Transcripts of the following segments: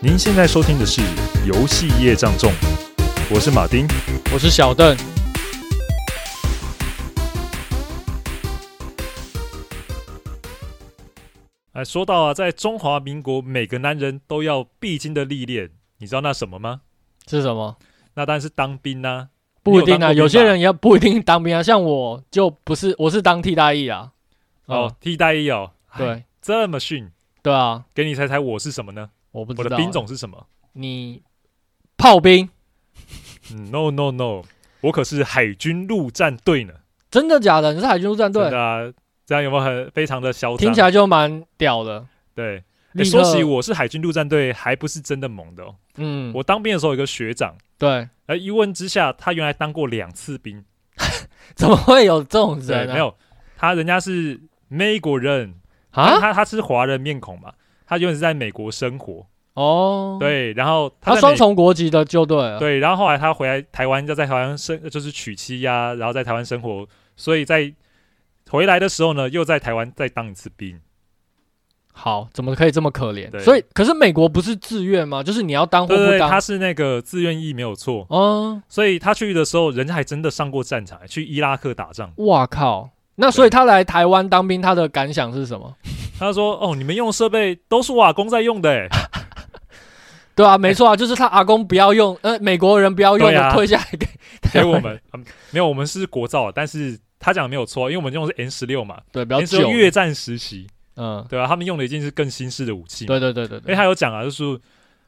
您现在收听的是《游戏业障重》，我是马丁，我是小邓。哎，说到啊，在中华民国，每个男人都要必经的历练，你知道那什么吗？是什么？那当然是当兵啊。不一定啊，有，有些人也不一定当兵啊。像我就不是，我是当替代役啊。哦，哦替代役哦。对，这么逊。对啊，给你猜猜我是什么呢？我不知道。我的兵种是什么？你炮兵？嗯，No No No，我可是海军陆战队呢。真的假的？你是海军陆战队？真的啊。这样有没有很非常的嚣张？听起来就蛮屌的。对，你说起我是海军陆战队，还不是真的猛的哦。嗯，我当兵的时候有个学长，对，而一问之下，他原来当过两次兵，怎么会有这种人？没有，他人家是美国人啊，他他是华人面孔嘛，他原本是在美国生活哦，对，然后他双重国籍的就对了，对，然后后来他回来台湾，就在台湾生，就是娶妻呀，然后在台湾生活，所以在。回来的时候呢，又在台湾再当一次兵。好，怎么可以这么可怜？所以，可是美国不是自愿吗？就是你要当或不当？对，对，对，他是那个自愿意，没有错。嗯，所以他去的时候，人家还真的上过战场，去伊拉克打仗。哇靠！那所以他来台湾当兵，他的感想是什么？他说：“哦，你们用设备都是我阿公在用的。”哎，对啊，没错啊，就是他阿公不要用，呃，美国人不要用的，退下来给 给我们。没有，我们是国造，但是。他讲的没有错，因为我们用的是 N 十六嘛，对，比较久。越战时期，嗯，对啊？他们用的已经是更新式的武器。对对对对，对。因为他有讲啊，就是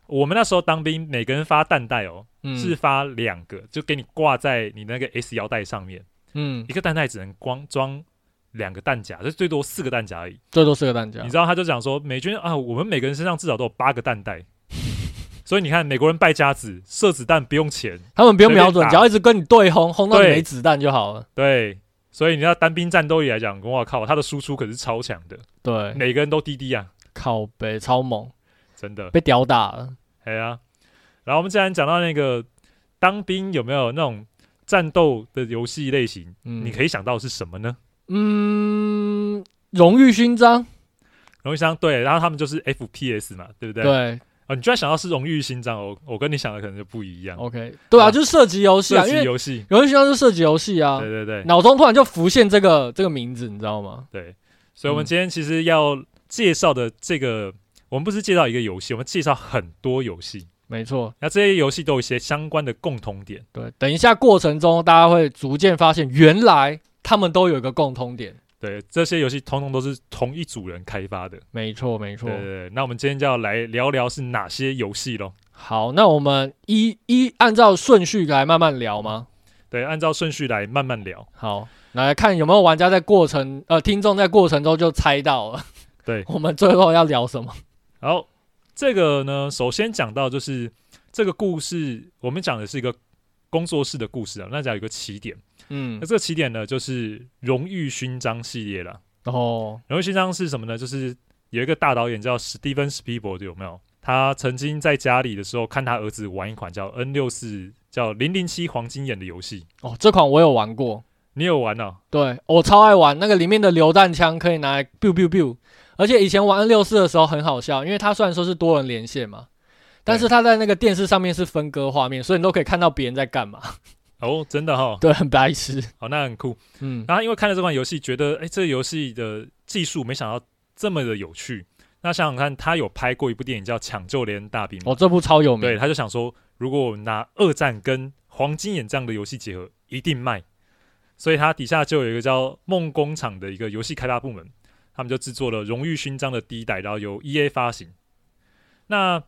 我们那时候当兵，每个人发弹带哦，嗯、是发两个，就给你挂在你那个 S 腰带上面。嗯，一个弹袋只能光装两个弹夹，这最多四个弹夹而已。最多四个弹夹。你知道，他就讲说，美军啊，我们每个人身上至少都有八个弹袋。所以你看，美国人败家子，射子弹不用钱，他们不用瞄准，只要一直跟你对轰，轰到你没子弹就好了。对。所以你要单兵战斗力来讲，我靠，他的输出可是超强的。对，每个人都滴滴啊，靠北超猛，真的被屌打了。哎呀、啊，然后我们既然讲到那个当兵，有没有那种战斗的游戏类型？嗯，你可以想到是什么呢？嗯，荣誉勋章，荣誉勋章对，然后他们就是 FPS 嘛，对不对？对。啊、你居然想到是荣誉勋章哦！我跟你想的可能就不一样。OK，对啊，啊就是射击游戏啊，射击游戏，荣誉勋章是射击游戏啊。对对对，脑中突然就浮现这个这个名字，你知道吗？对，所以我们今天其实要介绍的这个，嗯、我们不是介绍一个游戏，我们介绍很多游戏。没错，那这些游戏都有一些相关的共同点。对，等一下过程中大家会逐渐发现，原来他们都有一个共通点。对，这些游戏通通都是同一组人开发的。没错，没错。对，对，对，那我们今天就要来聊聊是哪些游戏喽。好，那我们一一按照顺序来慢慢聊吗？对，按照顺序来慢慢聊。好，来看有没有玩家在过程，呃，听众在过程中就猜到了。对，我们最后要聊什么？好，这个呢，首先讲到就是这个故事，我们讲的是一个工作室的故事啊，那讲有一个起点。嗯，那这个起点呢，就是荣誉勋章系列了。哦，荣誉勋章是什么呢？就是有一个大导演叫史蒂芬史皮伯，有没有？他曾经在家里的时候看他儿子玩一款叫 N 六四叫零零七黄金眼的游戏。哦，这款我有玩过，你有玩哦？对，我超爱玩那个里面的榴弹枪，可以拿来 biu biu biu。而且以前玩 N 六四的时候很好笑，因为它虽然说是多人连线嘛，但是它在那个电视上面是分割画面，所以你都可以看到别人在干嘛。哦，真的哈、哦，对，很白痴。哦，那很酷。嗯，然后因为看了这款游戏，觉得哎，这个游戏的技术没想到这么的有趣。那想想看，他有拍过一部电影叫《抢救连大兵》哦，这部超有名。对，他就想说，如果我拿二战跟黄金眼这样的游戏结合，一定卖。所以他底下就有一个叫梦工厂的一个游戏开发部门，他们就制作了荣誉勋章的第一代，然后由 EA 发行。那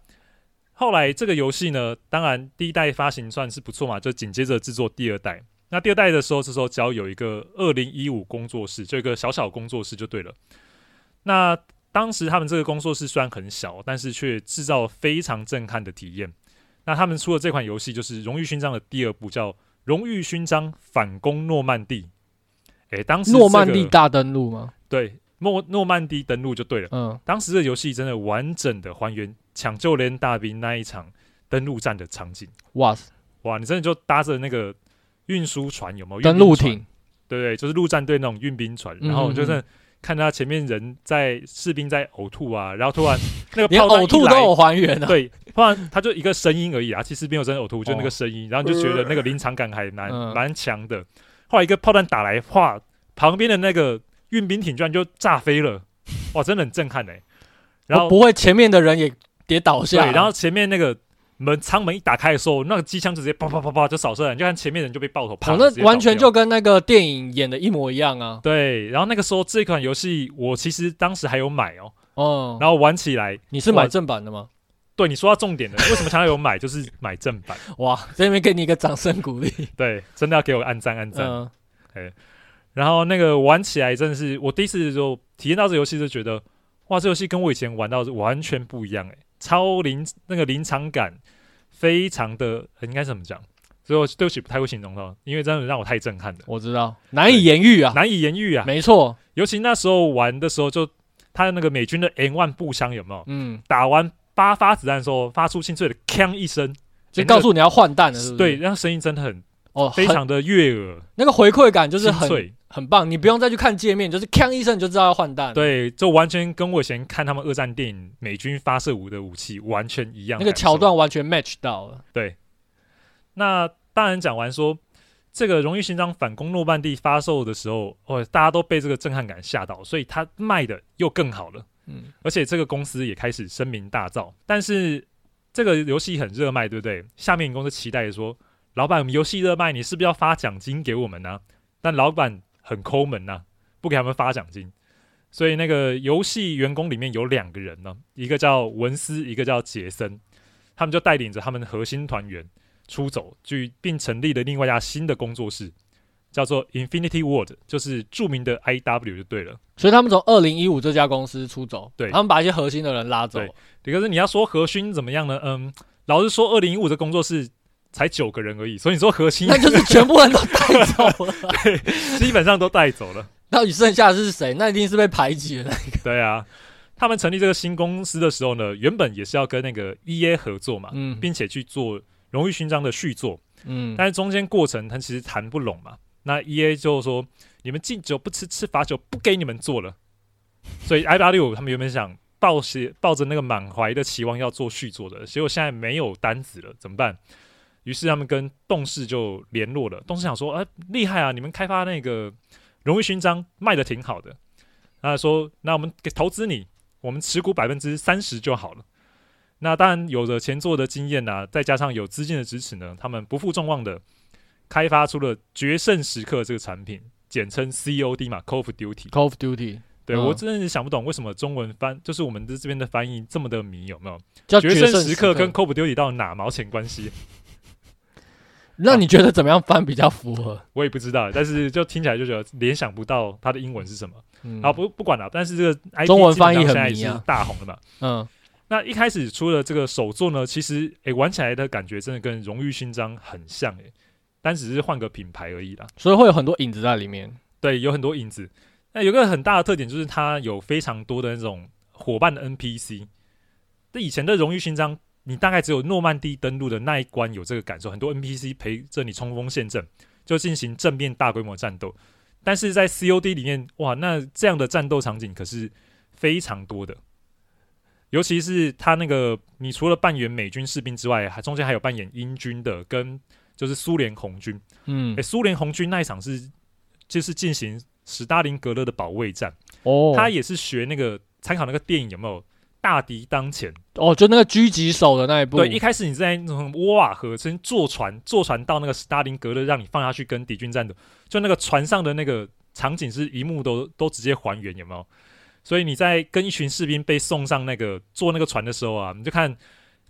后来这个游戏呢，当然第一代发行算是不错嘛，就紧接着制作第二代。那第二代的时候，这时候只要有一个二零一五工作室，就一个小小工作室就对了。那当时他们这个工作室虽然很小，但是却制造非常震撼的体验。那他们出了这款游戏，就是荣誉勋章的第二部，叫《荣誉勋章反攻诺曼第》。诶，当时、这个、诺曼底大登陆吗？对，诺诺曼底登陆就对了。嗯，当时的游戏真的完整的还原。抢救连大兵那一场登陆战的场景，哇哇！你真的就搭着那个运输船有没有？登陆艇，对对，就是陆战队那种运兵船，然后就是看他前面人在士兵在呕吐啊，然后突然那个 连呕吐都有还原啊，对，突然他就一个声音而已啊，其实没有真的呕吐，就那个声音，然后你就觉得那个临场感还蛮蛮强的。后来一个炮弹打来，哗，旁边的那个运兵艇居然就炸飞了，哇，真的很震撼哎。然后不会前面的人也跌倒下，对，然后前面那个。门舱门一打开的时候，那个机枪直接啪啪啪啪就扫射你，就看前面人就被爆头，跑、哦。那完全就跟那个电影演的一模一样啊！对，然后那个时候这款游戏我其实当时还有买哦，哦，然后玩起来，你是买正版的吗？对，你说到重点的，为什么强调有买，就是买正版。哇，这边给你一个掌声鼓励，对，真的要给我按赞按赞。嗯，哎，然后那个玩起来真的是，我第一次就体验到这游戏就觉得，哇，这游戏跟我以前玩到是完全不一样哎，超临那个临场感。非常的应该怎么讲？所以我对不起，不太会形容了，因为真的让我太震撼了。我知道，难以言喻啊，难以言喻啊，没错。尤其那时候玩的时候，就他的那个美军的 M1 步枪有没有？嗯，打完八发子弹的时候，发出清脆的“锵”一声，就告诉你要换弹了是不是，对，那声音真的很哦，非常的悦耳，那个回馈感就是很脆。很棒，你不用再去看界面，就是锵一声你就知道要换弹。对，就完全跟我以前看他们二战电影美军发射武的武器完全一样，那个桥段完全 match 到了。对，那当然讲完说这个《荣誉勋章反攻诺曼底》发售的时候，哦，大家都被这个震撼感吓到，所以它卖的又更好了。嗯，而且这个公司也开始声名大噪。但是这个游戏很热卖，对不对？下面公司期待说，老板，我们游戏热卖，你是不是要发奖金给我们呢、啊？但老板。很抠门呐、啊，不给他们发奖金，所以那个游戏员工里面有两个人呢，一个叫文斯，一个叫杰森，他们就带领着他们的核心团员出走，去并成立了另外一家新的工作室，叫做 Infinity World，就是著名的 IW 就对了。所以他们从二零一五这家公司出走，对，他们把一些核心的人拉走。对，可是你要说核心怎么样呢？嗯，老实说，二零一五的工作室。才九个人而已，所以你说核心那就是全部人都 带走了，对，基本上都带走了。到底剩下的是谁？那一定是被排挤的那个。对啊，他们成立这个新公司的时候呢，原本也是要跟那个 EA 合作嘛，嗯，并且去做荣誉勋章的续作，嗯，但是中间过程他其实谈不拢嘛。那 EA 就说：“你们敬酒不吃吃罚酒，不给你们做了。”所以 i 八六他们原本想抱着抱着那个满怀的期望要做续作的，结果现在没有单子了，怎么办？于是他们跟动视就联络了，动视想说：“哎，厉害啊！你们开发那个荣誉勋章卖的挺好的。”他说：“那我们给投资你，我们持股百分之三十就好了。”那当然有着前作的经验啊，再加上有资金的支持呢，他们不负众望的开发出了《决胜时刻》这个产品，简称 COD 嘛，Call of Duty。Call of Duty。对、嗯、我真的是想不懂为什么中文翻就是我们的这边的翻译这么的迷，有没有？叫《决胜时刻》跟 Call of Duty 到哪毛钱关系？那你觉得怎么样翻比较符合？我也不知道，但是就听起来就觉得联想不到它的英文是什么。嗯，好，不不管了。但是这个中文翻译很迷啊，大红的嘛。嗯，那一开始出了这个首作呢，其实诶、欸、玩起来的感觉真的跟荣誉勋章很像诶、欸，但只是换个品牌而已啦。所以会有很多影子在里面。对，有很多影子。那有个很大的特点就是它有非常多的那种伙伴的 NPC。那以前的荣誉勋章。你大概只有诺曼底登陆的那一关有这个感受，很多 NPC 陪着你冲锋陷阵，就进行正面大规模战斗。但是在 COD 里面，哇，那这样的战斗场景可是非常多的，尤其是他那个，你除了扮演美军士兵之外，还中间还有扮演英军的，跟就是苏联红军。嗯，诶，苏联红军那一场是就是进行史大林格勒的保卫战。哦，他也是学那个参考那个电影有没有？大敌当前哦，就那个狙击手的那一部。对，一开始你在那种沃瓦河先坐船，坐船到那个斯大林格勒，让你放下去跟敌军战斗。就那个船上的那个场景是一幕都都直接还原，有没有？所以你在跟一群士兵被送上那个坐那个船的时候啊，你就看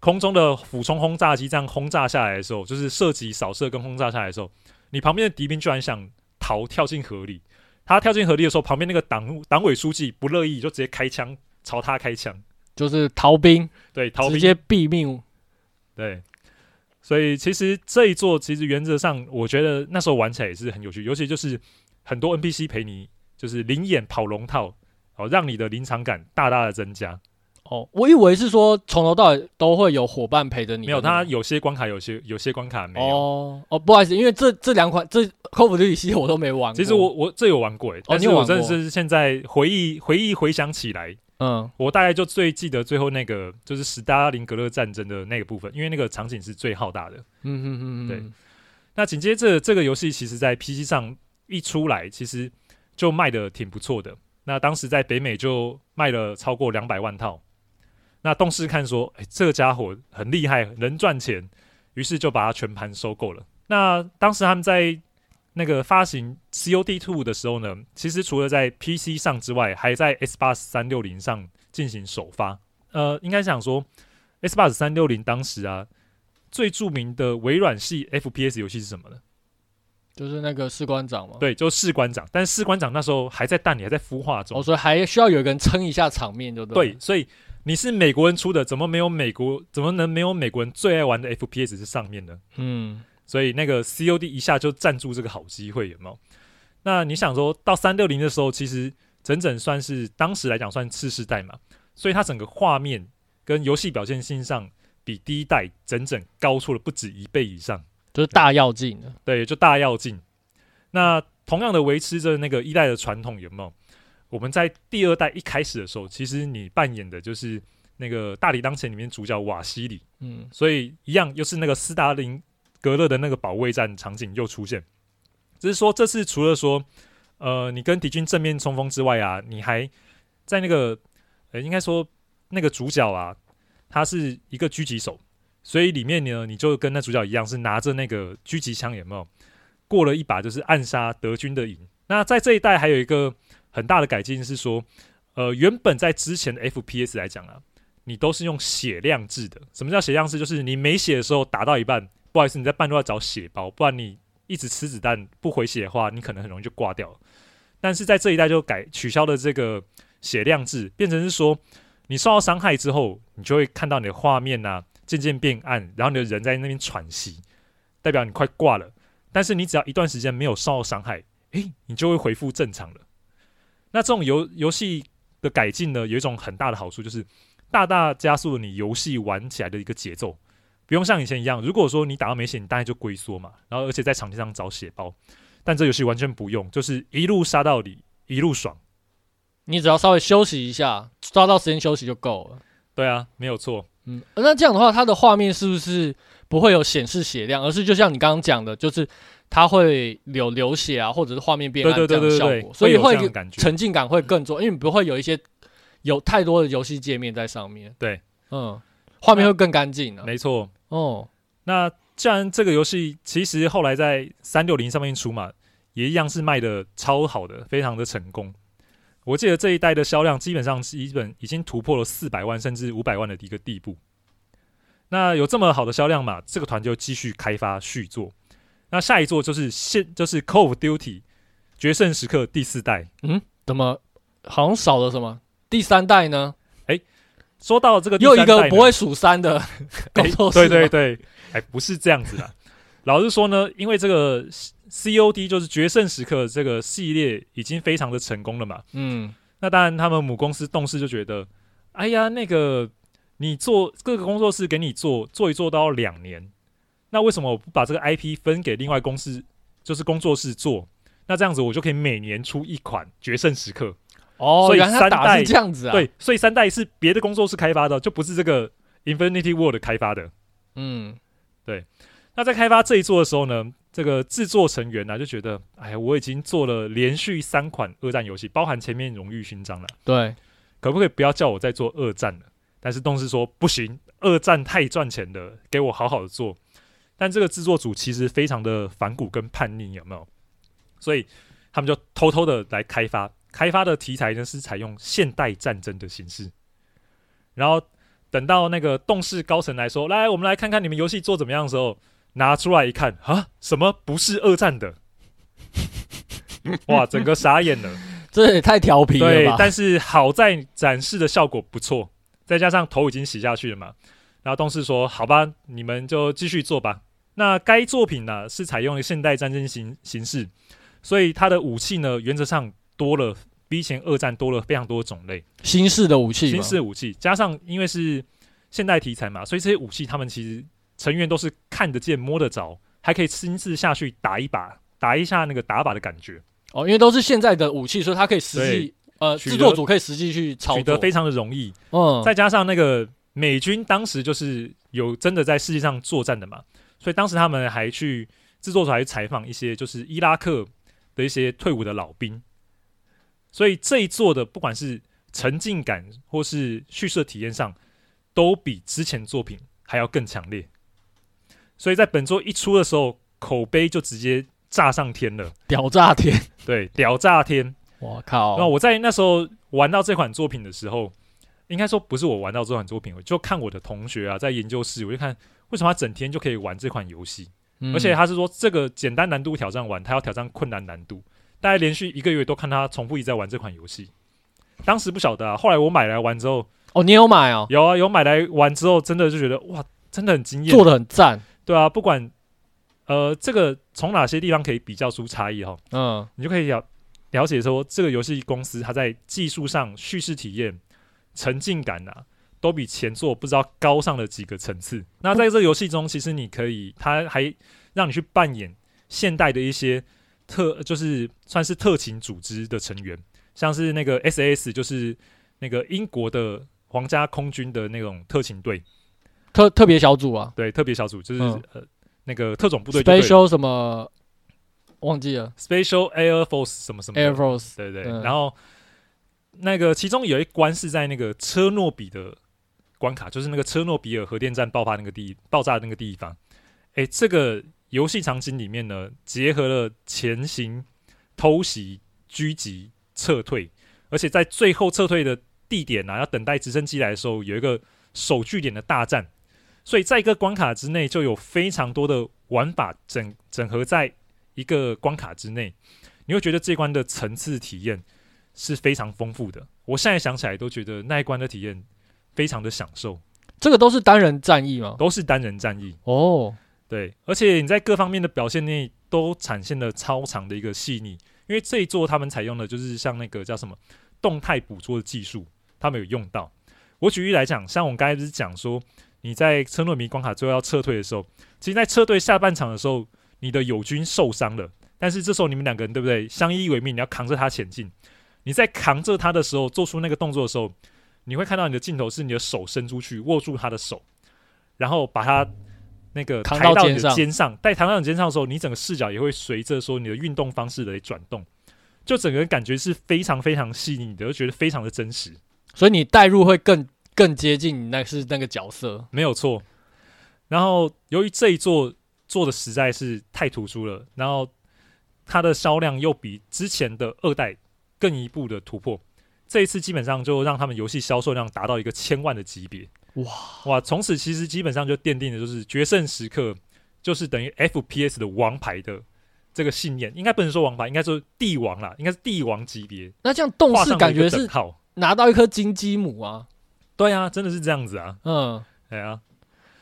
空中的俯冲轰炸机这样轰炸下来的时候，就是射击、扫射跟轰炸下来的时候，你旁边的敌兵居然想逃，跳进河里。他跳进河里的时候，旁边那个党党委书记不乐意，就直接开枪朝他开枪。就是逃兵，对，逃兵直接毙命，对，所以其实这一座其实原则上，我觉得那时候玩起来也是很有趣，尤其就是很多 NPC 陪你，就是灵眼跑龙套，哦，让你的临场感大大的增加。哦，我以为是说从头到尾都会有伙伴陪着你。没有，他有些关卡有些有些关卡没有。哦哦，不好意思，因为这这两款这 Call of Duty 系列我都没玩过。其实我我这有玩过诶，但是我真的是现在回忆回忆回想起来，嗯，我大概就最记得最后那个就是史达林格勒战争的那个部分，因为那个场景是最浩大的。嗯嗯嗯嗯，对。那紧接着这个游戏其实在 PC 上一出来，其实就卖的挺不错的。那当时在北美就卖了超过两百万套。那动视看说，哎，这个家伙很厉害，能赚钱，于是就把它全盘收购了。那当时他们在那个发行 COD Two 的时候呢，其实除了在 PC 上之外，还在 Xbox 三六零上进行首发。呃，应该想说，Xbox 三六零当时啊，最著名的微软系 FPS 游戏是什么呢？就是那个士官长嘛，对，就是士官长。但是士官长那时候还在蛋里，还在孵化中，哦，所以还需要有一个人撑一下场面，就对。对，所以你是美国人出的，怎么没有美国？怎么能没有美国人最爱玩的 FPS 是上面呢？嗯，所以那个 COD 一下就站住这个好机会，有没有？那你想说到三六零的时候，其实整整算是当时来讲算次世代嘛，所以它整个画面跟游戏表现性上比第一代整整高出了不止一倍以上。就是大跃进的，对，就大跃进。那同样的维持着那个一代的传统，有没有？我们在第二代一开始的时候，其实你扮演的就是那个大理当前里面主角瓦西里，嗯，所以一样又是那个斯大林格勒的那个保卫战场景又出现。只是说这次除了说，呃，你跟敌军正面冲锋之外啊，你还在那个，呃，应该说那个主角啊，他是一个狙击手。所以里面呢，你就跟那主角一样，是拿着那个狙击枪，有没有？过了一把就是暗杀德军的瘾。那在这一代还有一个很大的改进是说，呃，原本在之前的 FPS 来讲啊，你都是用血量制的。什么叫血量制？就是你没血的时候打到一半，不好意思，你在半路要找血包，不然你一直吃子弹不回血的话，你可能很容易就挂掉了。但是在这一代就改取消了这个血量制，变成是说，你受到伤害之后，你就会看到你的画面啊。渐渐变暗，然后你的人在那边喘息，代表你快挂了。但是你只要一段时间没有受到伤害，诶，你就会恢复正常了。那这种游游戏的改进呢，有一种很大的好处，就是大大加速了你游戏玩起来的一个节奏。不用像以前一样，如果说你打到没血，你大概就龟缩嘛，然后而且在场地上找血包。但这游戏完全不用，就是一路杀到底，一路爽。你只要稍微休息一下，抓到时间休息就够了。对啊，没有错。嗯，那这样的话，它的画面是不是不会有显示血量，而是就像你刚刚讲的，就是它会有流血啊，或者是画面变暗这样的效果，所以会沉浸感会更重，因为你不会有一些有太多的游戏界面在上面。对，嗯，画面会更干净啊。没错。哦，那既然这个游戏其实后来在三六零上面出嘛，也一样是卖的超好的，非常的成功。我记得这一代的销量基本上是基本已经突破了四百万甚至五百万的一个地步。那有这么好的销量嘛？这个团就继续开发续作。那下一座就是现就是《Call of Duty》决胜时刻第四代。嗯，怎么好像少了什么？第三代呢？哎，说到这个又一个不会数三的 工作室。对对对，哎，不是这样子的。老实说呢，因为这个。COD 就是决胜时刻这个系列已经非常的成功了嘛，嗯，那当然他们母公司动视就觉得，哎呀，那个你做各个工作室给你做做一做都要两年，那为什么我不把这个 IP 分给另外公司，就是工作室做？那这样子我就可以每年出一款决胜时刻。哦，所以三代是这样子啊，对，所以三代是别的工作室开发的，就不是这个 Infinity World 开发的。嗯，对。那在开发这一座的时候呢，这个制作成员呢、啊、就觉得，哎呀，我已经做了连续三款二战游戏，包含前面荣誉勋章了，对，可不可以不要叫我再做二战了？但是动视说不行，二战太赚钱了，给我好好的做。但这个制作组其实非常的反骨跟叛逆，有没有？所以他们就偷偷的来开发，开发的题材呢是采用现代战争的形式。然后等到那个动视高层来说，来，我们来看看你们游戏做怎么样的时候。拿出来一看啊，什么不是二战的？哇，整个傻眼了，这也太调皮了吧！对，但是好在展示的效果不错，再加上头已经洗下去了嘛。然后动视说：“好吧，你们就继续做吧。”那该作品呢是采用了现代战争形形式，所以它的武器呢原则上多了比以前二战多了非常多种类，新式的武器，新式武器，加上因为是现代题材嘛，所以这些武器他们其实成员都是看得见、摸得着，还可以亲自下去打一把，打一下那个打靶的感觉。哦，因为都是现在的武器，所以它可以实际呃制作组可以实际去操作，取得非常的容易。嗯，再加上那个美军当时就是有真的在世界上作战的嘛，所以当时他们还去制作组还去采访一些就是伊拉克的一些退伍的老兵，所以这一作的不管是沉浸感或是叙事体验上，都比之前作品还要更强烈。所以在本作一出的时候，口碑就直接炸上天了，屌炸天！对，屌炸天！我靠！那我在那时候玩到这款作品的时候，应该说不是我玩到这款作品，我就看我的同学啊，在研究室，我就看为什么他整天就可以玩这款游戏。而且他是说，这个简单难度挑战完，他要挑战困难难度。大概连续一个月都看他重复一直在玩这款游戏。当时不晓得啊，后来我买来玩之后，哦，你有买哦？有啊，有买来玩之后，真的就觉得哇，真的很惊艳，做的很赞。对啊，不管呃这个从哪些地方可以比较出差异哈，嗯，你就可以了了解说这个游戏公司它在技术上、叙事体验、沉浸感啊。都比前作不知道高上了几个层次。那在这个游戏中，其实你可以，它还让你去扮演现代的一些特，就是算是特勤组织的成员，像是那个 SAS，就是那个英国的皇家空军的那种特勤队，特特别小组啊，对，特别小组就是、嗯、呃那个特种部队，Special 什么忘记了，Special Air Force 什么什么 Air Force，对对，嗯、然后那个其中有一关是在那个车诺比的。关卡就是那个车诺比尔核电站爆发那个地爆炸的那个地方，诶，这个游戏场景里面呢，结合了前行、偷袭、狙击、撤退，而且在最后撤退的地点啊，要等待直升机来的时候，有一个守据点的大战，所以在一个关卡之内就有非常多的玩法整整合在一个关卡之内，你会觉得这关的层次体验是非常丰富的。我现在想起来都觉得那一关的体验。非常的享受，这个都是单人战役吗？都是单人战役哦，对，而且你在各方面的表现内都展现了超长的一个细腻，因为这一座他们采用的就是像那个叫什么动态捕捉的技术，他们有用到。我举例来讲，像我们刚才不是讲说你在车诺米关卡最后要撤退的时候，其实，在撤退下半场的时候，你的友军受伤了，但是这时候你们两个人对不对？相依为命，你要扛着他前进。你在扛着他的时候，做出那个动作的时候。你会看到你的镜头是你的手伸出去握住他的手，然后把他那个抬到你的肩上，带抬到你肩上的时候，你整个视角也会随着说你的运动方式来转动，就整个人感觉是非常非常细腻的，就觉得非常的真实，所以你代入会更更接近那是那个角色，没有错。然后由于这一座做的实在是太突出了，然后它的销量又比之前的二代更一步的突破。这一次基本上就让他们游戏销售量达到一个千万的级别，哇哇！从此其实基本上就奠定了就是决胜时刻就是等于 FPS 的王牌的这个信念，应该不能说王牌，应该说帝王啦，应该是帝王级别。那这样动视感觉是拿到一颗金鸡母啊？对啊，真的是这样子啊。嗯，对啊，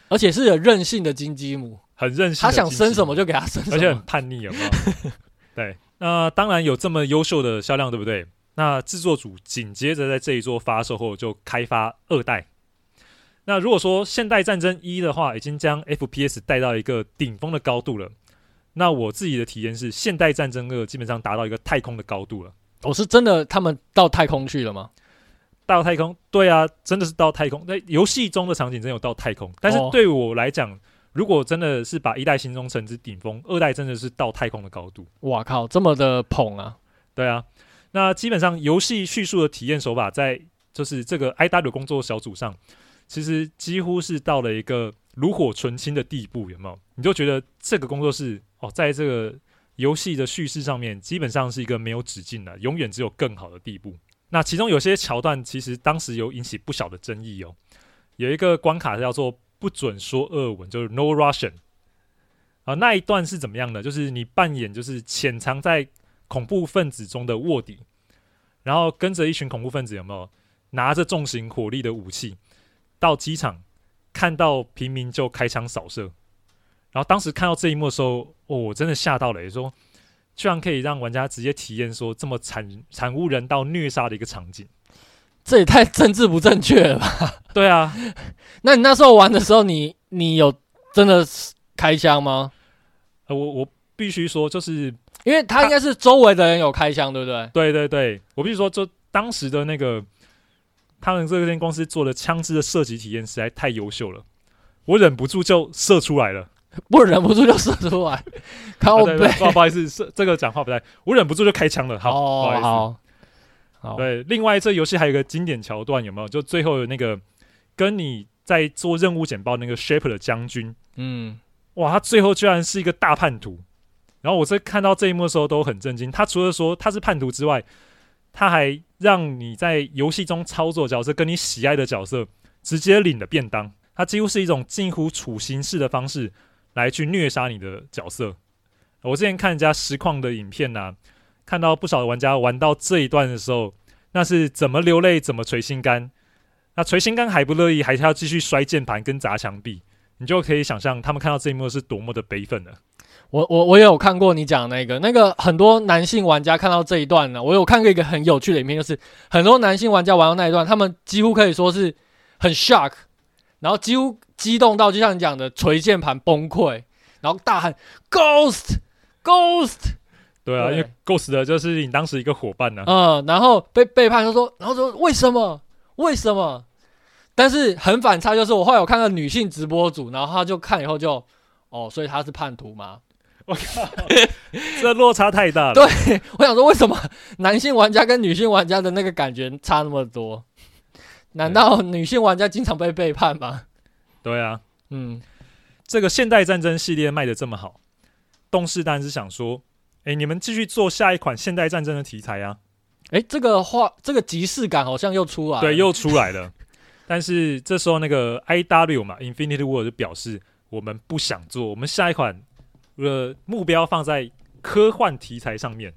而且是有任性的金鸡母，很任性，他想生什么就给他生什么，而且很叛逆，有没有？对，那当然有这么优秀的销量，对不对？那制作组紧接着在这一作发售后就开发二代。那如果说《现代战争一》的话，已经将 FPS 带到一个顶峰的高度了，那我自己的体验是，《现代战争二》基本上达到一个太空的高度了。我、哦、是真的，他们到太空去了吗？到太空？对啊，真的是到太空。在游戏中的场景真有到太空，但是对我来讲，哦、如果真的是把一代形容成之顶峰，二代真的是到太空的高度。哇靠，这么的捧啊！对啊。那基本上游戏叙述的体验手法，在就是这个 IW 工作小组上，其实几乎是到了一个炉火纯青的地步，有没有？你就觉得这个工作室哦，在这个游戏的叙事上面，基本上是一个没有止境的，永远只有更好的地步。那其中有些桥段，其实当时有引起不小的争议哦。有一个关卡叫做“不准说俄文”，就是 “No Russian”。啊，那一段是怎么样的？就是你扮演就是潜藏在恐怖分子中的卧底，然后跟着一群恐怖分子，有没有拿着重型火力的武器到机场，看到平民就开枪扫射。然后当时看到这一幕的时候，哦，我真的吓到了，也说居然可以让玩家直接体验说这么惨惨无人道虐杀的一个场景，这也太政治不正确了吧？对啊，那你那时候玩的时候你，你你有真的开枪吗？呃，我我必须说，就是因为他应该是周围的人有开枪，对不对？对对对，我必须说，就当时的那个他们这间公司做的枪支的射击体验实在太优秀了，我忍不住就射出来了。我忍不住就射出来，靠背、啊，不好意思，是这个讲话不太，我忍不住就开枪了。好，哦、不好意思，好，好对。另外，这游戏还有一个经典桥段，有没有？就最后的那个跟你在做任务简报那个 Shepard 的将军，嗯，哇，他最后居然是一个大叛徒。然后我在看到这一幕的时候都很震惊。他除了说他是叛徒之外，他还让你在游戏中操作角色跟你喜爱的角色直接领了便当。它几乎是一种近乎处刑式的方式。来去虐杀你的角色。我之前看人家实况的影片呐、看到不少玩家玩到这一段的时候，那是怎么流泪，怎么捶心肝。那捶心肝还不乐意，还是要继续摔键盘跟砸墙壁。你就可以想象他们看到这一幕是多么的悲愤了。我我我也有看过你讲那个，那个很多男性玩家看到这一段呢，我有看过一个很有趣的影片，就是很多男性玩家玩到那一段，他们几乎可以说是很 shock，然后几乎。激动到就像你讲的捶键盘崩溃，然后大喊 “Ghost Ghost”，对啊，对因为 Ghost 的就是你当时一个伙伴呢、啊。嗯，然后被背叛，他说，然后说为什么？为什么？但是很反差，就是我后来有看到女性直播组，然后他就看以后就哦，所以他是叛徒吗？我靠，这落差太大了。对，我想说，为什么男性玩家跟女性玩家的那个感觉差那么多？难道女性玩家经常被背叛吗？对啊，嗯，这个现代战争系列卖的这么好，动视当然是想说，哎，你们继续做下一款现代战争的题材啊！哎，这个话，这个即视感好像又出来了，对，又出来了。但是这时候那个 I W 嘛，Infinity 就表示我们不想做，我们下一款的目标放在科幻题材上面。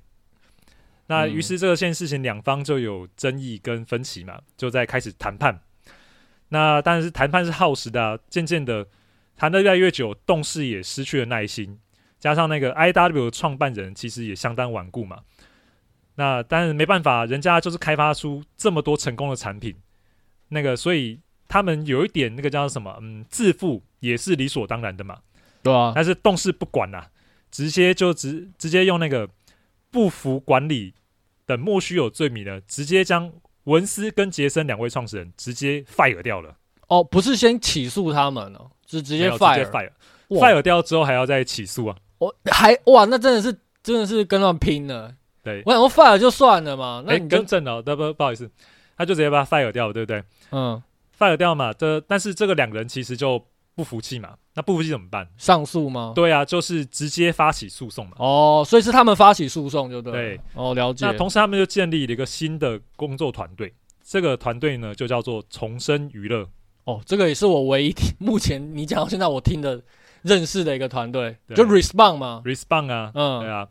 那于是这个件事情两方就有争议跟分歧嘛，就在开始谈判。那但是谈判是耗时的啊，渐渐的谈的越来越久，动视也失去了耐心，加上那个 IW 的创办人其实也相当顽固嘛。那但是没办法，人家就是开发出这么多成功的产品，那个所以他们有一点那个叫什么，嗯，自负也是理所当然的嘛。对啊。但是动视不管啦，直接就直直接用那个不服管理的莫须有罪名呢，直接将。文斯跟杰森两位创始人直接 fire 掉了。哦，不是先起诉他们哦，是直接 fire，fire fire, fire 掉之后还要再起诉啊？我还哇，那真的是真的是跟他们拼了。对，我想说 fire 就算了嘛，那你更正了，不不不好意思，他就直接把他 fire 掉了，对不对？嗯，fire 掉嘛，这但是这个两个人其实就不服气嘛，那不服气怎么办？上诉吗？对啊，就是直接发起诉讼嘛。哦，所以是他们发起诉讼，就对。对，哦，了解。那同时他们就建立了一个新的工作团队，这个团队呢就叫做重生娱乐。哦，这个也是我唯一听，目前你讲到现在我听的认识的一个团队，就 Respond 嘛，Respond 啊，嗯，对啊。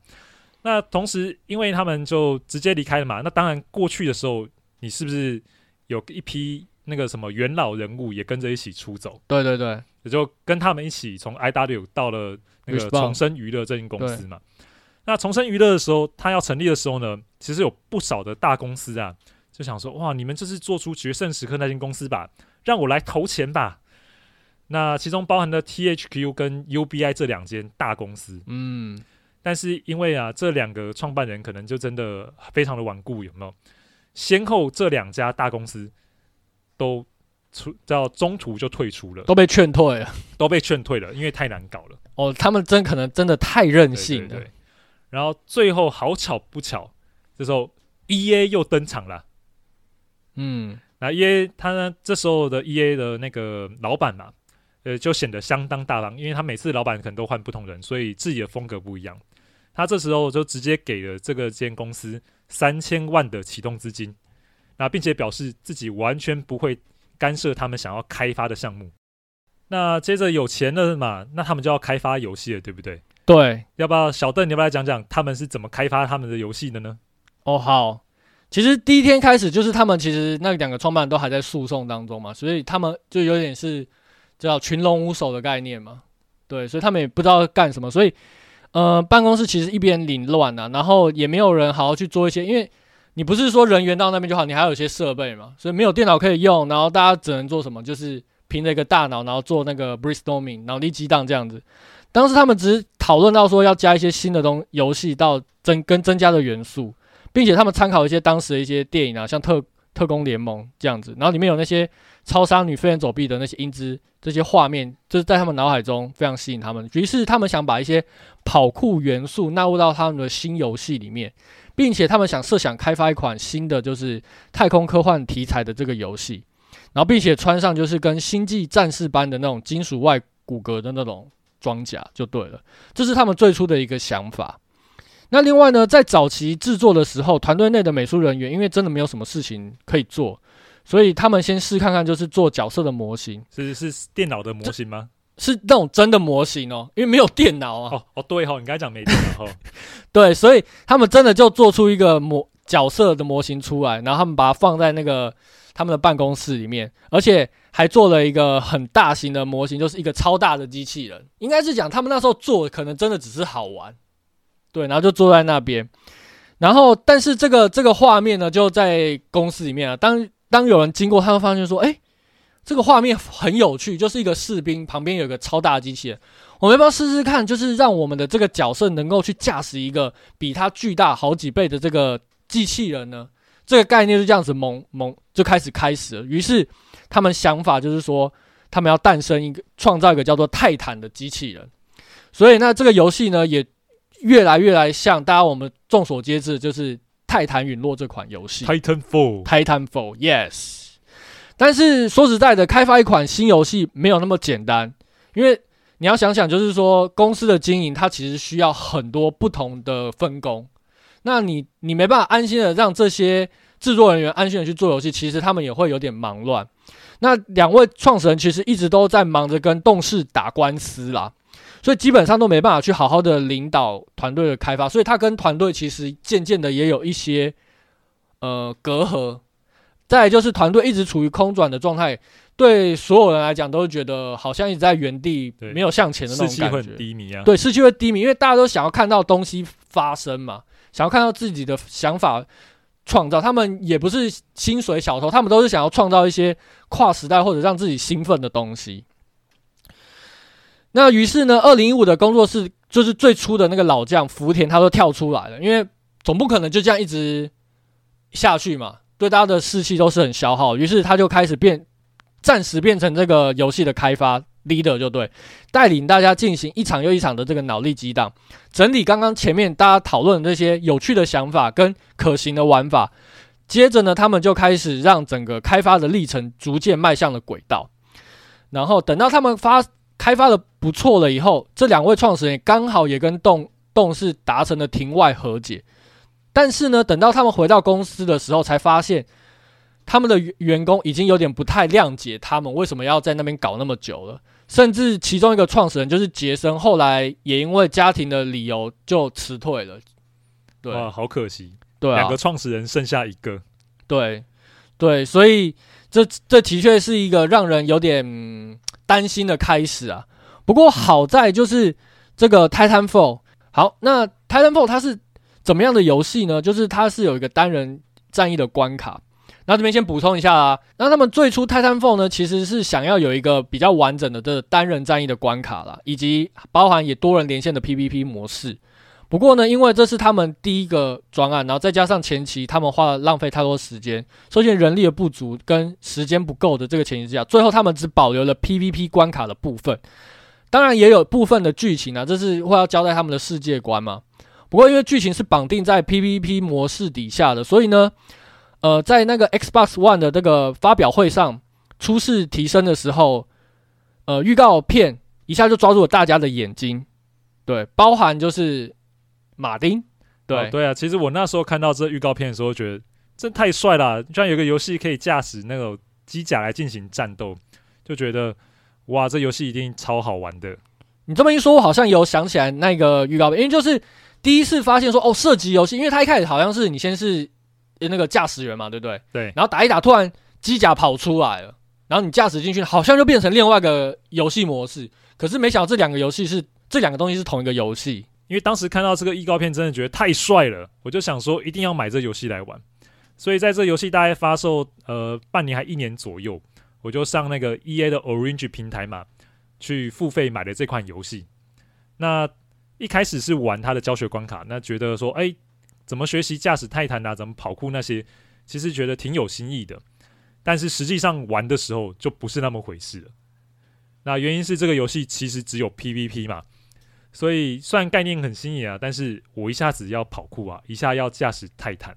那同时，因为他们就直接离开了嘛，那当然过去的时候，你是不是有一批那个什么元老人物也跟着一起出走？对对对。也就跟他们一起从 IW 到了那个重生娱乐这间公司嘛。那重生娱乐的时候，他要成立的时候呢，其实有不少的大公司啊，就想说：哇，你们这是做出决胜时刻那间公司吧？让我来投钱吧。那其中包含了 THQ 跟 UBI 这两间大公司。嗯，但是因为啊，这两个创办人可能就真的非常的顽固，有没有？先后这两家大公司都。出到中途就退出了，都被劝退了，都被劝退了，因为太难搞了。哦，他们真可能真的太任性了。然后最后好巧不巧，这时候 E A 又登场了。嗯，那 E A 他呢，这时候的 E A 的那个老板嘛，呃，就显得相当大方，因为他每次老板可能都换不同人，所以自己的风格不一样。他这时候就直接给了这个间公司三千万的启动资金，那并且表示自己完全不会。干涉他们想要开发的项目，那接着有钱了嘛，那他们就要开发游戏了，对不对？对，要不要小邓，你要不要来讲讲他们是怎么开发他们的游戏的呢？哦，好，其实第一天开始就是他们其实那两个创办人都还在诉讼当中嘛，所以他们就有点是叫群龙无首的概念嘛，对，所以他们也不知道干什么，所以呃，办公室其实一边凌乱啊，然后也没有人好好去做一些，因为你不是说人员到那边就好，你还有一些设备嘛，所以没有电脑可以用，然后大家只能做什么，就是凭着一个大脑，然后做那个 brainstorming 脑力激荡这样子。当时他们只是讨论到说要加一些新的东游戏到增跟增加的元素，并且他们参考一些当时的一些电影啊，像特特工联盟这样子，然后里面有那些超杀女飞檐走壁的那些英姿，这些画面就是在他们脑海中非常吸引他们。于是他们想把一些跑酷元素纳入到他们的新游戏里面，并且他们想设想开发一款新的就是太空科幻题材的这个游戏，然后并且穿上就是跟星际战士般的那种金属外骨骼的那种装甲就对了。这是他们最初的一个想法。那另外呢，在早期制作的时候，团队内的美术人员因为真的没有什么事情可以做，所以他们先试看看，就是做角色的模型。是是电脑的模型吗？是那种真的模型哦，因为没有电脑啊。哦哦，对哦，你刚才讲没电脑哦。对，所以他们真的就做出一个模角色的模型出来，然后他们把它放在那个他们的办公室里面，而且还做了一个很大型的模型，就是一个超大的机器人。应该是讲他们那时候做，可能真的只是好玩。对，然后就坐在那边，然后但是这个这个画面呢，就在公司里面啊。当当有人经过，他会发现说：“哎，这个画面很有趣，就是一个士兵旁边有一个超大的机器人。我们要不要试试看？就是让我们的这个角色能够去驾驶一个比他巨大好几倍的这个机器人呢？这个概念就这样子萌萌就开始开始了。于是他们想法就是说，他们要诞生一个创造一个叫做泰坦的机器人。所以那这个游戏呢，也。越来越来像大家我们众所皆知，就是《泰坦陨落》这款游戏。Titanfall，Titanfall，Yes。但是说实在的，开发一款新游戏没有那么简单，因为你要想想，就是说公司的经营它其实需要很多不同的分工。那你你没办法安心的让这些制作人员安心的去做游戏，其实他们也会有点忙乱。那两位创始人其实一直都在忙着跟动视打官司啦。所以基本上都没办法去好好的领导团队的开发，所以他跟团队其实渐渐的也有一些呃隔阂。再来就是团队一直处于空转的状态，对所有人来讲都是觉得好像一直在原地没有向前的那种感觉，士气会低迷啊。对，士气会低迷，因为大家都想要看到东西发生嘛，想要看到自己的想法创造。他们也不是薪水小偷，他们都是想要创造一些跨时代或者让自己兴奋的东西。那于是呢，二零一五的工作室就是最初的那个老将福田，他都跳出来了，因为总不可能就这样一直下去嘛，对大家的士气都是很消耗。于是他就开始变，暂时变成这个游戏的开发 leader 就对，带领大家进行一场又一场的这个脑力激荡，整理刚刚前面大家讨论的这些有趣的想法跟可行的玩法。接着呢，他们就开始让整个开发的历程逐渐迈向了轨道，然后等到他们发。开发的不错了以后，这两位创始人刚好也跟动动视达成了庭外和解。但是呢，等到他们回到公司的时候，才发现他们的员工已经有点不太谅解他们为什么要在那边搞那么久了。甚至其中一个创始人就是杰森，后来也因为家庭的理由就辞退了。对，哇，好可惜。对啊，两个创始人剩下一个。对，对，所以这这的确是一个让人有点。担心的开始啊，不过好在就是这个 Titanfall。好，那 Titanfall 它是怎么样的游戏呢？就是它是有一个单人战役的关卡。那这边先补充一下啊，那他们最初 Titanfall 呢，其实是想要有一个比较完整的这个单人战役的关卡啦，以及包含也多人连线的 PVP 模式。不过呢，因为这是他们第一个专案，然后再加上前期他们花了浪费太多时间，首先人力的不足跟时间不够的这个前提之下，最后他们只保留了 PVP 关卡的部分。当然也有部分的剧情啊，这是会要交代他们的世界观嘛。不过因为剧情是绑定在 PVP 模式底下的，所以呢，呃，在那个 Xbox One 的这个发表会上初试提升的时候，呃，预告片一下就抓住了大家的眼睛，对，包含就是。马丁，对、哦、对啊，其实我那时候看到这预告片的时候，觉得这太帅了，居然有个游戏可以驾驶那种机甲来进行战斗，就觉得哇，这游戏一定超好玩的。你这么一说，我好像有想起来那个预告片，因为就是第一次发现说哦，射击游戏，因为它一开始好像是你先是那个驾驶员嘛，对不对？对，然后打一打，突然机甲跑出来了，然后你驾驶进去，好像就变成另外一个游戏模式。可是没想到这两个游戏是这两个东西是同一个游戏。因为当时看到这个预告片，真的觉得太帅了，我就想说一定要买这游戏来玩。所以在这游戏大概发售呃半年还一年左右，我就上那个 EA 的 Orange 平台嘛，去付费买了这款游戏。那一开始是玩它的教学关卡，那觉得说，哎，怎么学习驾驶泰坦啊，怎么跑酷那些，其实觉得挺有新意的。但是实际上玩的时候就不是那么回事了。那原因是这个游戏其实只有 PVP 嘛，所以虽然概念很新颖啊，但是我一下子要跑酷啊，一下要驾驶泰坦，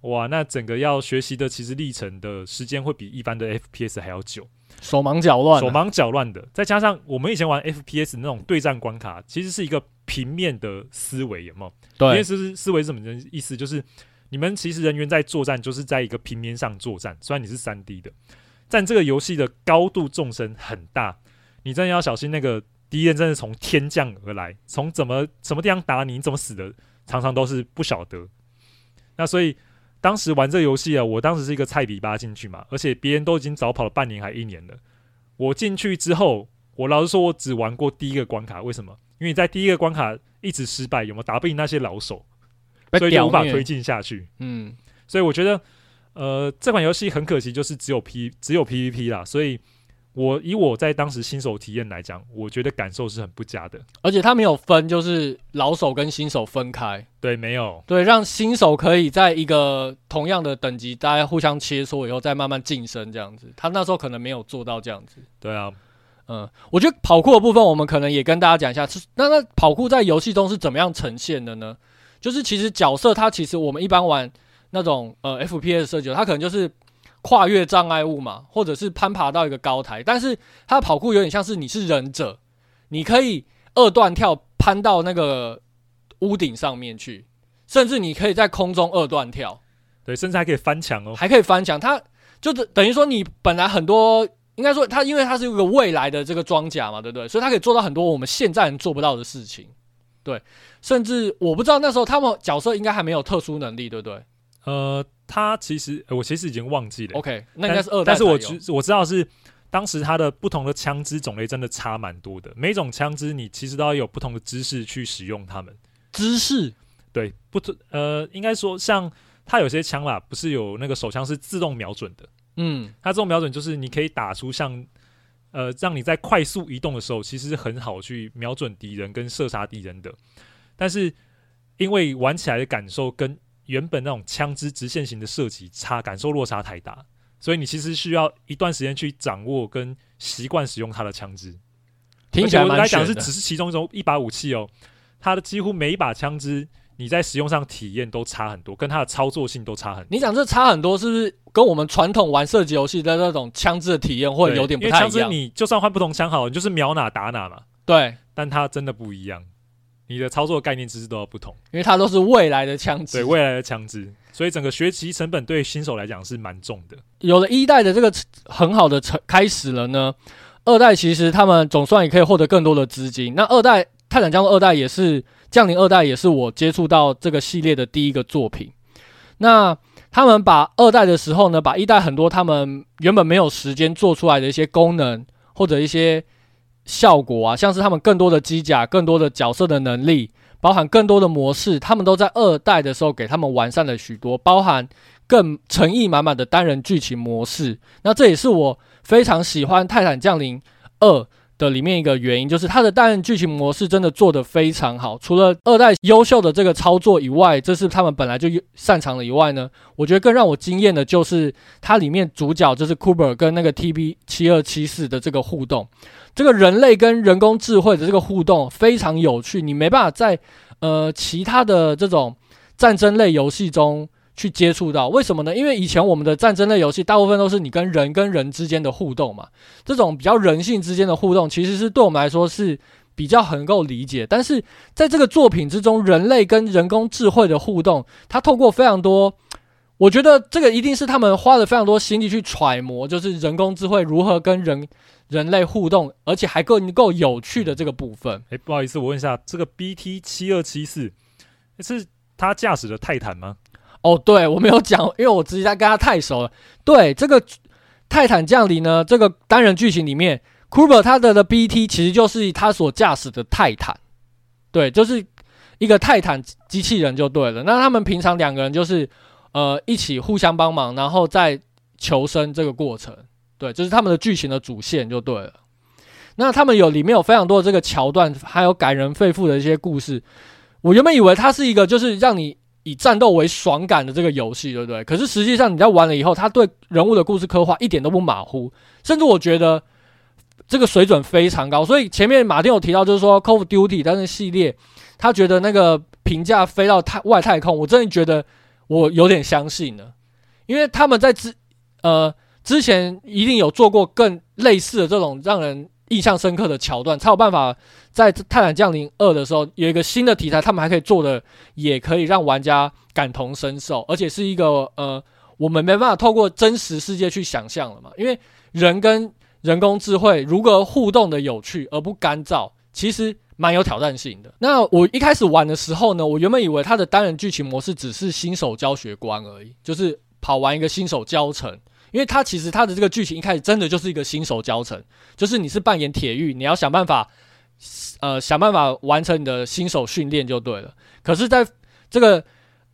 哇，那整个要学习的其实历程的时间会比一般的 FPS 还要久。手忙脚乱，手忙脚乱的，再加上我们以前玩 FPS 那种对战关卡，其实是一个平面的思维，有没有？对，因为思思维是什么意思？就是你们其实人员在作战，就是在一个平面上作战，虽然你是三 D 的，但这个游戏的高度纵深很大，你真的要小心那个敌人真的从天降而来，从怎么什么地方打你，你怎么死的，常常都是不晓得。那所以。当时玩这个游戏啊，我当时是一个菜比巴进去嘛，而且别人都已经早跑了半年还一年了。我进去之后，我老实说，我只玩过第一个关卡。为什么？因为在第一个关卡一直失败，有没有打不赢那些老手，所以就无法推进下去。嗯，所以我觉得，呃，这款游戏很可惜，就是只有 P 只有 PVP 啦，所以。我以我在当时新手体验来讲，我觉得感受是很不佳的，而且它没有分，就是老手跟新手分开，对，没有，对，让新手可以在一个同样的等级，大家互相切磋以后再慢慢晋升这样子。他那时候可能没有做到这样子。对啊，嗯，我觉得跑酷的部分，我们可能也跟大家讲一下，是那那跑酷在游戏中是怎么样呈现的呢？就是其实角色它其实我们一般玩那种呃 FPS 设计，它可能就是。跨越障碍物嘛，或者是攀爬到一个高台，但是它的跑酷有点像是你是忍者，你可以二段跳攀到那个屋顶上面去，甚至你可以在空中二段跳，对，甚至还可以翻墙哦，还可以翻墙。它就是等于说你本来很多应该说它因为它是一个未来的这个装甲嘛，对不对？所以它可以做到很多我们现在人做不到的事情，对。甚至我不知道那时候他们角色应该还没有特殊能力，对不对？呃。他其实，我其实已经忘记了。OK，那应该是二代。但是我知我知道是当时它的不同的枪支种类真的差蛮多的。每种枪支你其实都要有不同的姿势去使用它们。姿势？对，不同呃，应该说像它有些枪啦，不是有那个手枪是自动瞄准的。嗯，它这种瞄准就是你可以打出像呃，让你在快速移动的时候，其实是很好去瞄准敌人跟射杀敌人的。但是因为玩起来的感受跟原本那种枪支直线型的射击差感受落差太大，所以你其实需要一段时间去掌握跟习惯使用它的枪支。听起来蛮玄的。是只是其中一种一把武器哦，它的几乎每一把枪支你在使用上体验都差很多，跟它的操作性都差很多。你讲这差很多，是不是跟我们传统玩射击游戏的那种枪支的体验会有点不太一样？因为枪支你就算换不同枪好，你就是瞄哪打哪嘛。对，但它真的不一样。你的操作概念知识都要不同，因为它都是未来的枪支，对未来的枪支，所以整个学习成本对新手来讲是蛮重的。有了一代的这个很好的成开始了呢，二代其实他们总算也可以获得更多的资金。那二代泰坦降二代也是降临二代，也是我接触到这个系列的第一个作品。那他们把二代的时候呢，把一代很多他们原本没有时间做出来的一些功能或者一些。效果啊，像是他们更多的机甲、更多的角色的能力，包含更多的模式，他们都在二代的时候给他们完善了许多，包含更诚意满满的单人剧情模式。那这也是我非常喜欢《泰坦降临二》的里面一个原因，就是它的单人剧情模式真的做得非常好。除了二代优秀的这个操作以外，这是他们本来就擅长的以外呢，我觉得更让我惊艳的就是它里面主角就是 Cooper 跟那个 TB 七二七四的这个互动。这个人类跟人工智慧的这个互动非常有趣，你没办法在呃其他的这种战争类游戏中去接触到。为什么呢？因为以前我们的战争类游戏大部分都是你跟人跟人之间的互动嘛，这种比较人性之间的互动，其实是对我们来说是比较很够理解。但是在这个作品之中，人类跟人工智慧的互动，它透过非常多，我觉得这个一定是他们花了非常多心力去揣摩，就是人工智慧如何跟人。人类互动，而且还够够有趣的这个部分。哎，不好意思，我问一下，这个 BT 七二七四是他驾驶的泰坦吗？哦，对，我没有讲，因为我直接在跟他太熟了。对，这个泰坦降临呢，这个单人剧情里面，Cooper 他的的 BT 其实就是他所驾驶的泰坦。对，就是一个泰坦机器人就对了。那他们平常两个人就是呃一起互相帮忙，然后再求生这个过程，对，就是他们的剧情的主线就对了。那他们有里面有非常多的这个桥段，还有感人肺腑的一些故事。我原本以为它是一个就是让你以战斗为爽感的这个游戏，对不对？可是实际上你在玩了以后，他对人物的故事刻画一点都不马虎，甚至我觉得这个水准非常高。所以前面马丁有提到，就是说《Call of Duty》但是系列，他觉得那个评价飞到太外太空，我真的觉得我有点相信了，因为他们在之呃之前一定有做过更类似的这种让人。印象深刻的桥段，才有办法在《泰坦降临二》的时候有一个新的题材，他们还可以做的，也可以让玩家感同身受，而且是一个呃，我们没办法透过真实世界去想象了嘛。因为人跟人工智慧如何互动的有趣而不干燥，其实蛮有挑战性的。那我一开始玩的时候呢，我原本以为它的单人剧情模式只是新手教学关而已，就是跑完一个新手教程。因为他其实他的这个剧情一开始真的就是一个新手教程，就是你是扮演铁玉，你要想办法，呃，想办法完成你的新手训练就对了。可是，在这个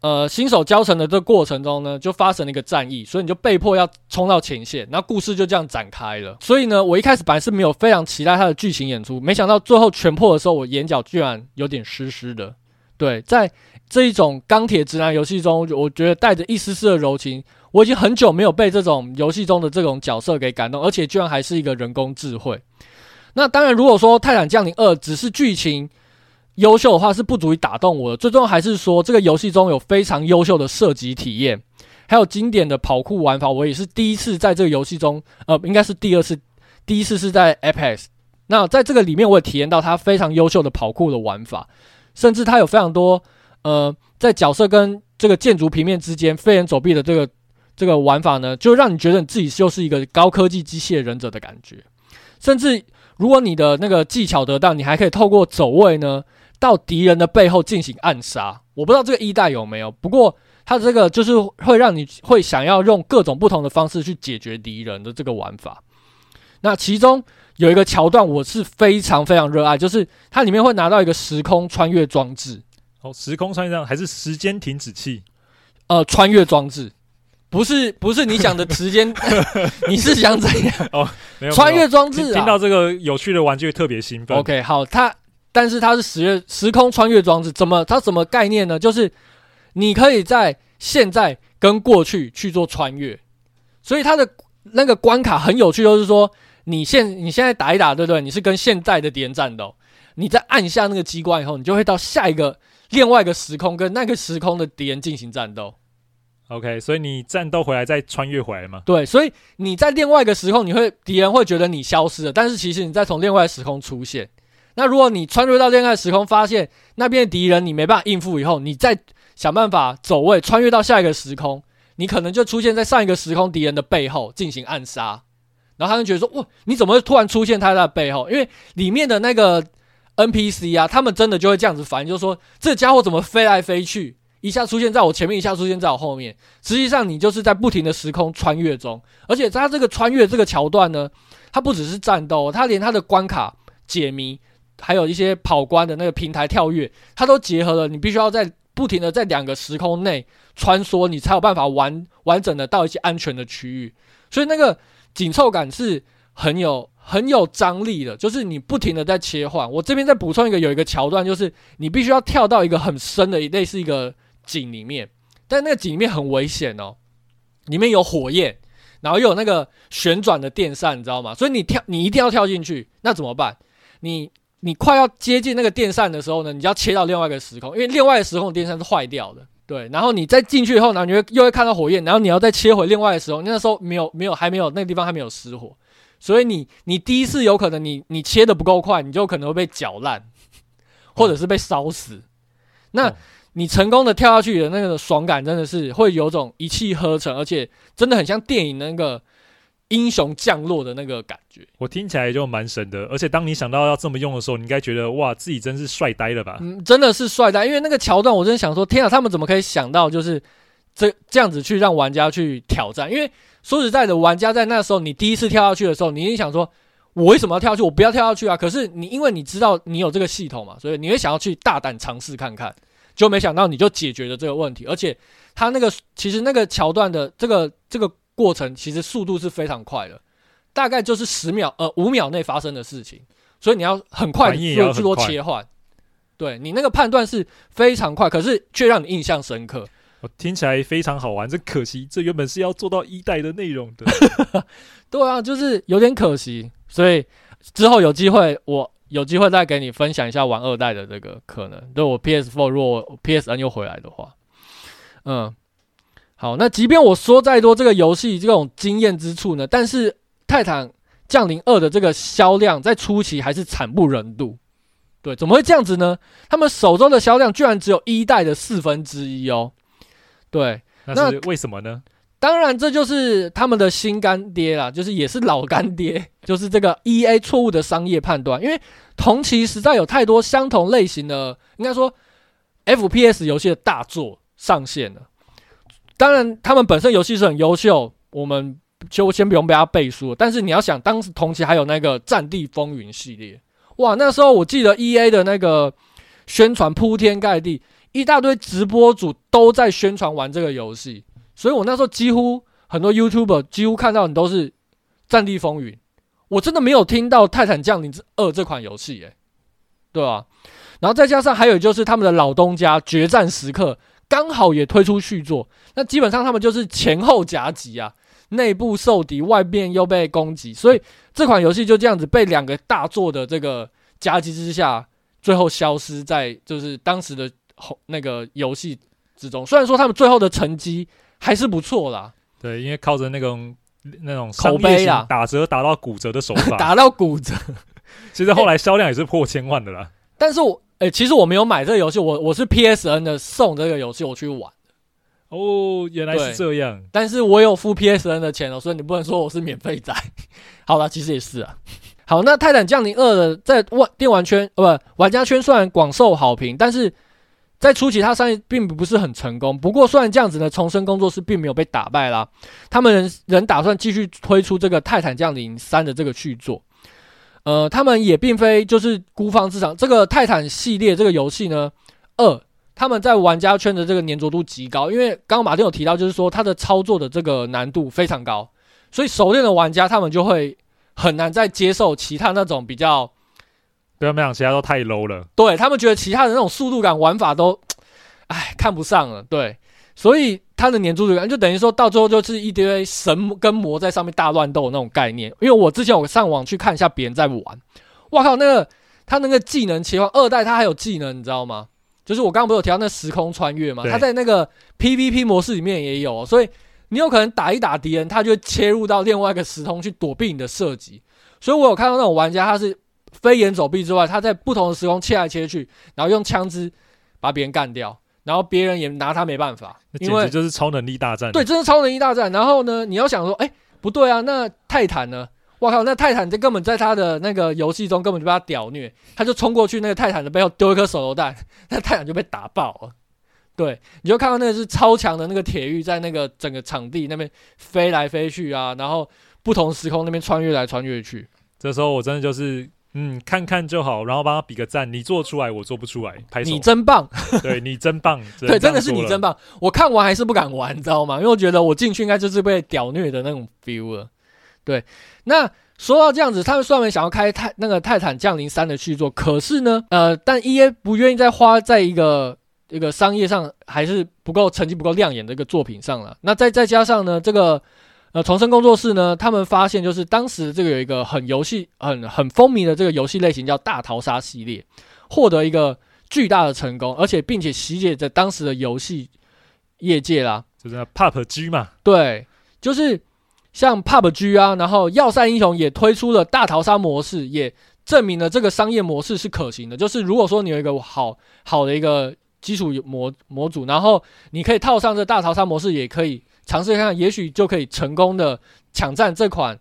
呃新手教程的这个过程中呢，就发生了一个战役，所以你就被迫要冲到前线，那故事就这样展开了。所以呢，我一开始本来是没有非常期待他的剧情演出，没想到最后全破的时候，我眼角居然有点湿湿的。对，在这一种钢铁直男游戏中，我觉得带着一丝丝的柔情。我已经很久没有被这种游戏中的这种角色给感动，而且居然还是一个人工智慧。那当然，如果说《泰坦降临二》只是剧情优秀的话，是不足以打动我的。最重要还是说，这个游戏中有非常优秀的射击体验，还有经典的跑酷玩法。我也是第一次在这个游戏中，呃，应该是第二次，第一次是在 Apex。那在这个里面，我也体验到它非常优秀的跑酷的玩法，甚至它有非常多呃，在角色跟这个建筑平面之间飞檐走壁的这个。这个玩法呢，就让你觉得你自己就是一个高科技机械忍者的感觉。甚至如果你的那个技巧得当，你还可以透过走位呢，到敌人的背后进行暗杀。我不知道这个一代有没有，不过它这个就是会让你会想要用各种不同的方式去解决敌人的这个玩法。那其中有一个桥段，我是非常非常热爱，就是它里面会拿到一个时空穿越装置。哦，时空穿越还是时间停止器？呃，穿越装置。不是不是你想的时间，你是想怎样？哦，没有穿越装置啊！听到这个有趣的玩具特别兴奋。OK，好，它但是它是时时空穿越装置，怎么它什么概念呢？就是你可以在现在跟过去去做穿越，所以它的那个关卡很有趣，就是说你现你现在打一打，对不对？你是跟现在的敌人战斗，你在按下那个机关以后，你就会到下一个另外一个时空，跟那个时空的敌人进行战斗。OK，所以你战斗回来再穿越回来吗？对，所以你在另外一个时空，你会敌人会觉得你消失了，但是其实你再从另外时空出现。那如果你穿越到另外时空，发现那边的敌人你没办法应付以后，你再想办法走位穿越到下一个时空，你可能就出现在上一个时空敌人的背后进行暗杀，然后他们觉得说：哇，你怎么会突然出现他在背后？因为里面的那个 NPC 啊，他们真的就会这样子反应，就说这家伙怎么飞来飞去？一下出现在我前面，一下出现在我后面。实际上，你就是在不停的时空穿越中。而且，它这个穿越这个桥段呢，它不只是战斗，它连它的关卡解谜，还有一些跑关的那个平台跳跃，它都结合了。你必须要在不停的在两个时空内穿梭，你才有办法完完整的到一些安全的区域。所以，那个紧凑感是很有很有张力的，就是你不停的在切换。我这边再补充一个，有一个桥段，就是你必须要跳到一个很深的，类似一个。井里面，但那个井里面很危险哦，里面有火焰，然后又有那个旋转的电扇，你知道吗？所以你跳，你一定要跳进去，那怎么办？你你快要接近那个电扇的时候呢，你就要切到另外一个时空，因为另外一个时空的电扇是坏掉的，对。然后你再进去以后呢，你会又会看到火焰，然后你要再切回另外的时候，那时候没有没有还没有那个地方还没有失火，所以你你第一次有可能你你切的不够快，你就可能会被搅烂，或者是被烧死，哦、那。哦你成功的跳下去的那个爽感，真的是会有种一气呵成，而且真的很像电影那个英雄降落的那个感觉。我听起来就蛮神的，而且当你想到要这么用的时候，你应该觉得哇，自己真是帅呆了吧？嗯，真的是帅呆，因为那个桥段，我真的想说，天啊，他们怎么可以想到就是这这样子去让玩家去挑战？因为说实在的，玩家在那时候你第一次跳下去的时候，你一定想说，我为什么要跳下去？我不要跳下去啊！可是你因为你知道你有这个系统嘛，所以你会想要去大胆尝试看看，就没想到你就解决了这个问题，而且他那个其实那个桥段的这个这个过程其实速度是非常快的，大概就是十秒呃五秒内发生的事情，所以你要很快的做去做切换，对你那个判断是非常快，可是却让你印象深刻。我听起来非常好玩，这可惜这原本是要做到一代的内容的。对啊，就是有点可惜，所以之后有机会，我有机会再给你分享一下玩二代的这个可能。对我 PS4，如果 PSN 又回来的话，嗯，好，那即便我说再多这个游戏这种惊艳之处呢，但是《泰坦降临二》的这个销量在初期还是惨不忍睹。对，怎么会这样子呢？他们手中的销量居然只有一代的四分之一哦。对，那是为什么呢？当然，这就是他们的新干爹啦，就是也是老干爹，就是这个 EA 错误的商业判断。因为同期实在有太多相同类型的，应该说 FPS 游戏的大作上线了。当然，他们本身游戏是很优秀，我们就先不用被他背书。但是你要想，当时同期还有那个《战地风云》系列，哇，那时候我记得 EA 的那个宣传铺天盖地。一大堆直播主都在宣传玩这个游戏，所以我那时候几乎很多 YouTuber 几乎看到你都是《战地风云》，我真的没有听到《泰坦降临之二》这款游戏，诶，对吧？然后再加上还有就是他们的老东家《决战时刻》刚好也推出续作，那基本上他们就是前后夹击啊，内部受敌，外面又被攻击，所以这款游戏就这样子被两个大作的这个夹击之下，最后消失在就是当时的。后那个游戏之中，虽然说他们最后的成绩还是不错啦，对，因为靠着那种那种口碑啊，打折打到骨折的手 法，打到骨折，其实后来销量也是破千万的啦。欸、但是我诶、欸，其实我没有买这个游戏，我我是 PSN 的送这个游戏我去玩哦，原来是这样。但是我有付 PSN 的钱哦，所以你不能说我是免费仔。好了，其实也是啊。好，那《泰坦降临二》的在玩电玩圈呃不玩家圈虽然广受好评，但是。在初期，它商业并不是很成功。不过，虽然这样子呢，重生工作室并没有被打败啦。他们仍仍打算继续推出这个《泰坦降临三》的这个续作。呃，他们也并非就是孤芳自赏。这个泰坦系列这个游戏呢，二他们在玩家圈的这个粘着度极高，因为刚刚马丁有提到，就是说它的操作的这个难度非常高，所以熟练的玩家他们就会很难再接受其他那种比较。不要没想，其他都太 low 了。对，他们觉得其他的那种速度感玩法都，哎，看不上了。对，所以他的黏住感就等于说到最后就是一堆神跟魔在上面大乱斗那种概念。因为我之前我上网去看一下别人在玩，哇靠，那个他那个技能切换二代他还有技能，你知道吗？就是我刚刚不是有提到那时空穿越吗？他在那个 PVP 模式里面也有，所以你有可能打一打敌人，他就会切入到另外一个时空去躲避你的射击。所以我有看到那种玩家他是。飞檐走壁之外，他在不同的时空切来切去，然后用枪支把别人干掉，然后别人也拿他没办法，那简直就是超能力大战。对，真是超能力大战。然后呢，你要想说，哎，不对啊，那泰坦呢？我靠，那泰坦这根本在他的那个游戏中根本就被他屌虐，他就冲过去那个泰坦的背后丢一颗手榴弹，那泰坦就被打爆了。对，你就看到那个是超强的那个铁玉在那个整个场地那边飞来飞去啊，然后不同时空那边穿越来穿越去。这时候我真的就是。嗯，看看就好，然后帮他比个赞。你做出来，我做不出来，拍手。你真棒，对你真棒，对，真的是你真棒。我看完还是不敢玩，你知道吗？因为我觉得我进去应该就是被屌虐的那种 feel 了。对，那说到这样子，他们虽然想要开泰那个泰坦降临三的续作，可是呢，呃，但 EA 不愿意再花在一个一个商业上还是不够成绩不够亮眼的一个作品上了。那再再加上呢，这个。呃，重生工作室呢，他们发现就是当时这个有一个很游戏很很风靡的这个游戏类型叫大逃杀系列，获得一个巨大的成功，而且并且席卷着当时的游戏业界啦，就是 PUBG 嘛，对，就是像 PUBG 啊，然后要塞英雄也推出了大逃杀模式，也证明了这个商业模式是可行的。就是如果说你有一个好好的一个基础模模组，然后你可以套上这大逃杀模式，也可以。尝试看看，也许就可以成功的抢占这款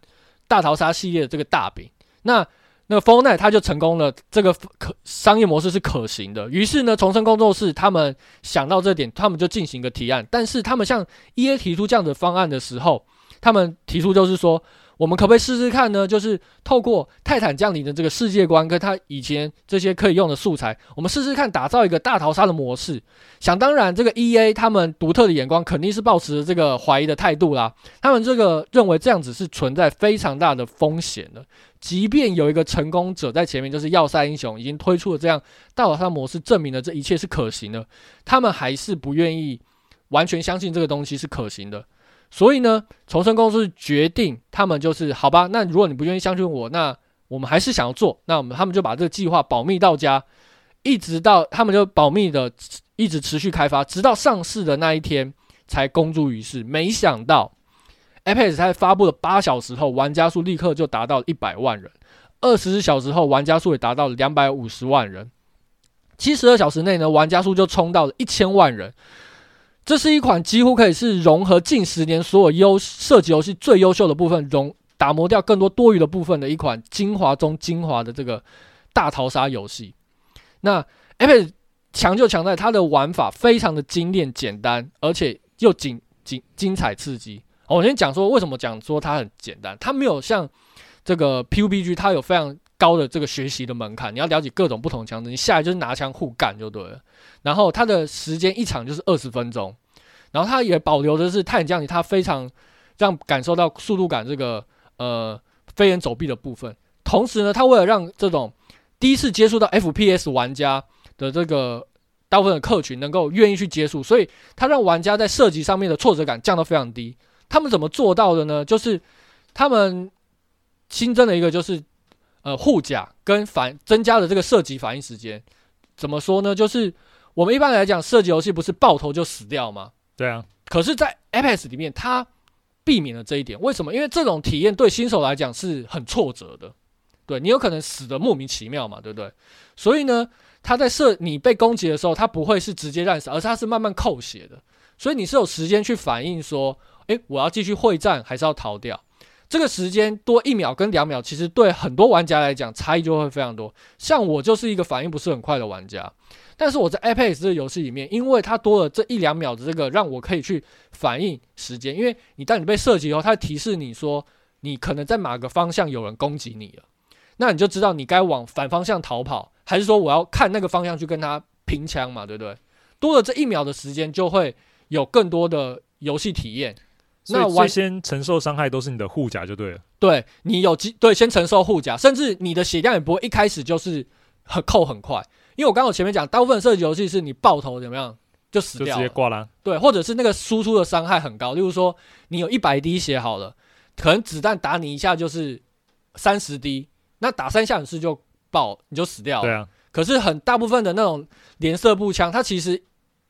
大逃杀系列的这个大饼。那那个 Fortnite 它就成功了，这个可商业模式是可行的。于是呢，重生工作室他们想到这点，他们就进行一个提案。但是他们向 EA 提出这样的方案的时候，他们提出就是说，我们可不可以试试看呢？就是透过泰坦降临的这个世界观，跟他以前这些可以用的素材，我们试试看打造一个大逃杀的模式。想当然，这个 EA 他们独特的眼光肯定是抱持着这个怀疑的态度啦。他们这个认为这样子是存在非常大的风险的。即便有一个成功者在前面，就是要塞英雄已经推出了这样大逃杀模式，证明了这一切是可行的，他们还是不愿意完全相信这个东西是可行的。所以呢，重生公司决定，他们就是好吧。那如果你不愿意相信我，那我们还是想要做。那我们他们就把这个计划保密到家，一直到他们就保密的一直持续开发，直到上市的那一天才公诸于世。没想到，Apex 在发布了八小时后，玩家数立刻就达到一百万人；二十四小时后，玩家数也达到了两百五十万人；七十二小时内呢，玩家数就冲到了一千万人。这是一款几乎可以是融合近十年所有优射击游戏最优秀的部分，融打磨掉更多多余的部分的一款精华中精华的这个大逃杀游戏。那 Apex 强就强在它的玩法非常的精炼简单，而且又精精精彩刺激。我先讲说为什么讲说它很简单，它没有像这个 PUBG，它有非常高的这个学习的门槛，你要了解各种不同枪支，你下来就是拿枪互干就对了。然后它的时间一场就是二十分钟，然后它也保留的是泰坦降临，它非常让感受到速度感这个呃飞檐走壁的部分。同时呢，它为了让这种第一次接触到 FPS 玩家的这个大部分的客群能够愿意去接触，所以它让玩家在射击上面的挫折感降到非常低。他们怎么做到的呢？就是他们新增了一个就是呃护甲跟反增加了这个射击反应时间。怎么说呢？就是我们一般来讲，射击游戏不是爆头就死掉吗？对啊。可是，在 Apex 里面，它避免了这一点。为什么？因为这种体验对新手来讲是很挫折的。对，你有可能死的莫名其妙嘛，对不对？所以呢，它在射你被攻击的时候，它不会是直接战死，而是它是慢慢扣血的。所以你是有时间去反应说，诶，我要继续会战，还是要逃掉？这个时间多一秒跟两秒，其实对很多玩家来讲差异就会非常多。像我就是一个反应不是很快的玩家，但是我在 Apex 这个游戏里面，因为它多了这一两秒的这个让我可以去反应时间。因为你当你被射击以后，它会提示你说你可能在哪个方向有人攻击你了，那你就知道你该往反方向逃跑，还是说我要看那个方向去跟他拼枪嘛，对不对？多了这一秒的时间，就会有更多的游戏体验。那我先承受伤害都是你的护甲就对了。对，你有机对先承受护甲，甚至你的血量也不会一开始就是很扣很快，因为我刚刚我前面讲，大部分射击游戏是你爆头怎么样就死掉，就直接挂了。对，或者是那个输出的伤害很高，例如说你有一百滴血好了，可能子弹打你一下就是三十滴，那打三下你是就爆你就死掉了。对啊。可是很大部分的那种连射步枪，它其实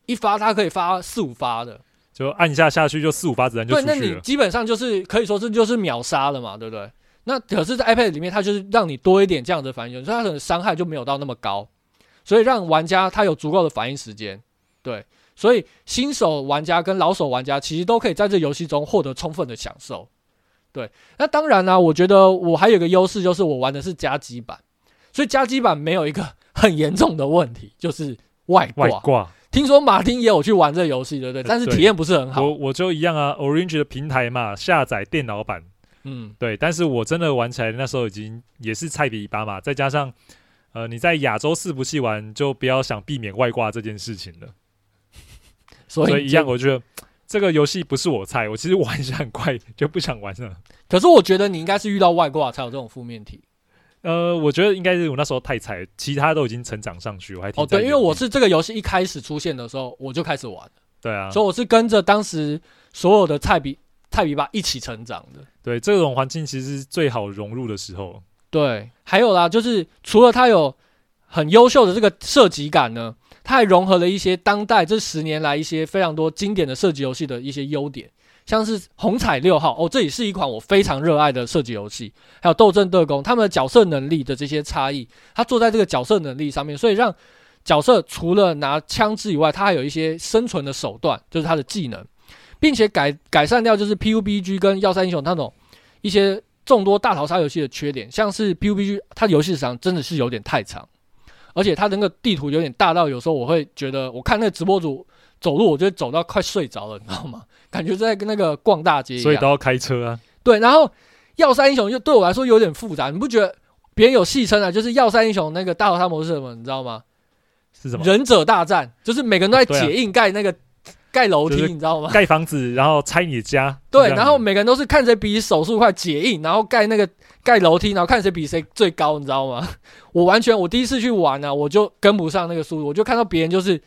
一发它可以发四五发的。就按一下下去，就四五发子弹就出去了。对，那你基本上就是可以说是就是秒杀了嘛，对不对？那可是，在 iPad 里面，它就是让你多一点这样的反应，所以它的伤害就没有到那么高，所以让玩家他有足够的反应时间。对，所以新手玩家跟老手玩家其实都可以在这游戏中获得充分的享受。对，那当然呢、啊，我觉得我还有一个优势，就是我玩的是加机版，所以加机版没有一个很严重的问题，就是外挂。外挂听说马丁也有去玩这游戏，对不对？但是体验不是很好。我我就一样啊，Orange 的平台嘛，下载电脑版，嗯，对。但是我真的玩起来，那时候已经也是菜比一把嘛。再加上，呃，你在亚洲四不器玩，就不要想避免外挂这件事情了。所以，所以一样，我觉得这个游戏不是我菜。我其实玩一下很快就不想玩了。可是我觉得你应该是遇到外挂才有这种负面体。呃，我觉得应该是我那时候太菜，其他都已经成长上去，我还挺。哦，对，因为我是这个游戏一开始出现的时候，我就开始玩。对啊，所以我是跟着当时所有的菜比菜比吧一起成长的。对，这种环境其实是最好融入的时候。对，还有啦，就是除了它有很优秀的这个射击感呢，它还融合了一些当代这十年来一些非常多经典的射击游戏的一些优点。像是红彩六号哦，这也是一款我非常热爱的射击游戏。还有斗阵特攻，他们的角色能力的这些差异，它做在这个角色能力上面，所以让角色除了拿枪支以外，它还有一些生存的手段，就是它的技能，并且改改善掉就是 PUBG 跟要塞英雄那种一些众多大逃杀游戏的缺点，像是 PUBG 它的游戏时长真的是有点太长，而且它那个地图有点大到有时候我会觉得，我看那个直播主走路，我就会走到快睡着了，你知道吗？感觉在跟那个逛大街一样，所以都要开车啊。对，然后要塞英雄就对我来说有点复杂，你不觉得？别人有戏称啊，就是要塞英雄那个大逃杀模式是什么，你知道吗？是什么？忍者大战，就是每个人都在解硬盖那个盖楼梯，你知道吗？盖房子，然后拆你的家。对，然后每个人都是看谁比手速快解印，然后盖那个盖楼梯，然后看谁比谁最高，你知道吗？我完全，我第一次去玩呢、啊，我就跟不上那个速度，我就看到别人就是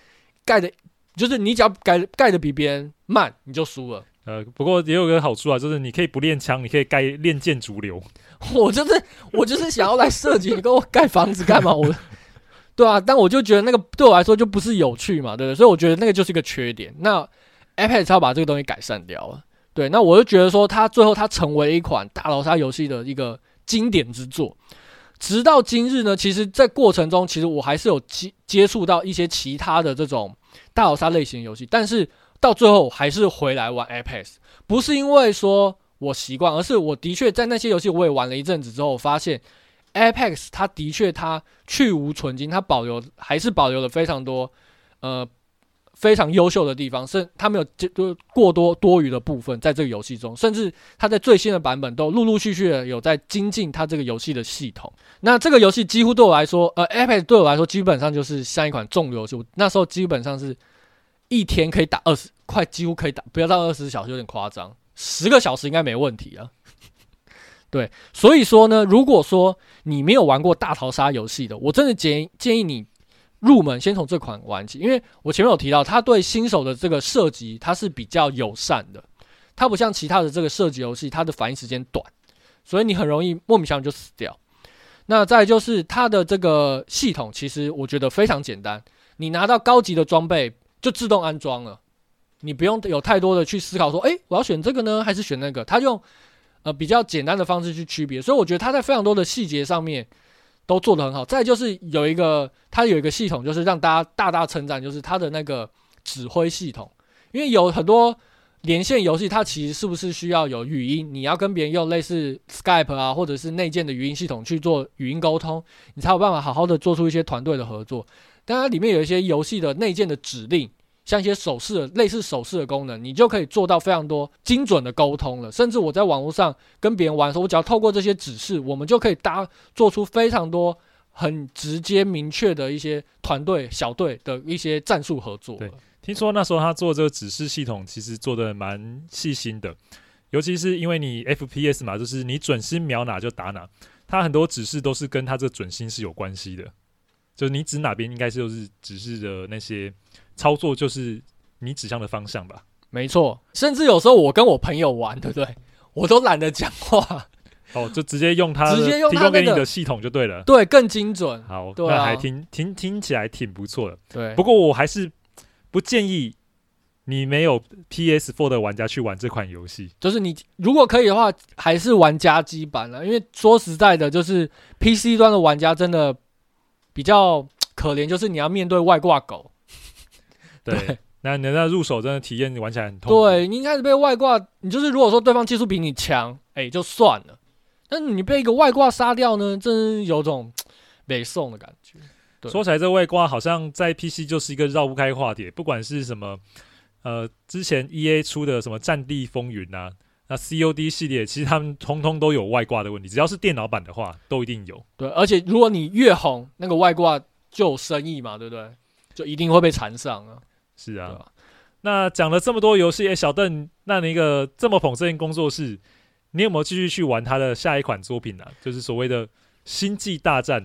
盖的，就是你只要盖盖的比别人慢，你就输了。呃，不过也有个好处啊，就是你可以不练枪，你可以盖练剑逐流。我就是我就是想要来设计，你给我盖房子干嘛？我，对啊，但我就觉得那个对我来说就不是有趣嘛，对不对？所以我觉得那个就是一个缺点。那 Apex 要把这个东西改善掉了，对。那我就觉得说，它最后它成为一款大逃杀游戏的一个经典之作。直到今日呢，其实，在过程中，其实我还是有接接触到一些其他的这种大逃杀类型游戏，但是。到最后还是回来玩 Apex，不是因为说我习惯，而是我的确在那些游戏我也玩了一阵子之后，发现 Apex 它的确它去无存菁，它保留还是保留了非常多呃非常优秀的地方，是它没有就过多多余的部分在这个游戏中，甚至它在最新的版本都陆陆续续的有在精进它这个游戏的系统。那这个游戏几乎对我来说，呃，Apex 对我来说基本上就是像一款重游戏，那时候基本上是。一天可以打二十，快几乎可以打，不要到二十小时有点夸张，十个小时应该没问题啊。对，所以说呢，如果说你没有玩过大逃杀游戏的，我真的建议建议你入门，先从这款玩起，因为我前面有提到，它对新手的这个射击它是比较友善的，它不像其他的这个射击游戏，它的反应时间短，所以你很容易莫名其妙就死掉。那再就是它的这个系统，其实我觉得非常简单，你拿到高级的装备。就自动安装了，你不用有太多的去思考说，诶，我要选这个呢，还是选那个？它用呃比较简单的方式去区别，所以我觉得它在非常多的细节上面都做得很好。再就是有一个，它有一个系统，就是让大家大大称赞，就是它的那个指挥系统。因为有很多连线游戏，它其实是不是需要有语音？你要跟别人用类似 Skype 啊，或者是内建的语音系统去做语音沟通，你才有办法好好的做出一些团队的合作。当然，里面有一些游戏的内建的指令，像一些手势类似手势的功能，你就可以做到非常多精准的沟通了。甚至我在网络上跟别人玩的时候，我只要透过这些指示，我们就可以搭做出非常多很直接明确的一些团队小队的一些战术合作。对，听说那时候他做这个指示系统，其实做得蛮细心的，尤其是因为你 FPS 嘛，就是你准心瞄哪就打哪，他很多指示都是跟他这准心是有关系的。就是你指哪边，应该是就是指示的那些操作，就是你指向的方向吧。没错，甚至有时候我跟我朋友玩，对不对？我都懒得讲话，哦，就直接用它，直接用提供给你的系统就对了。对，更精准。好，对啊，那还听听听起来挺不错的。对，不过我还是不建议你没有 PS4 的玩家去玩这款游戏。就是你如果可以的话，还是玩家机版了，因为说实在的，就是 PC 端的玩家真的。比较可怜，就是你要面对外挂狗。对，那你那入手真的体验，你玩起来很痛。对，你一开始被外挂，你就是如果说对方技术比你强，哎、欸，就算了。但是你被一个外挂杀掉呢，真有种 北宋的感觉。说起来，这外挂好像在 PC 就是一个绕不开话题，不管是什么，呃，之前 EA 出的什么《战地风云》啊。那 COD 系列其实他们通通都有外挂的问题，只要是电脑版的话都一定有。对，而且如果你越红，那个外挂就有生意嘛，对不对？就一定会被缠上啊。是啊。啊那讲了这么多游戏，哎，小邓，那你一个这么捧这间工作室，你有没有继续去玩他的下一款作品呢、啊？就是所谓的《星际大战》。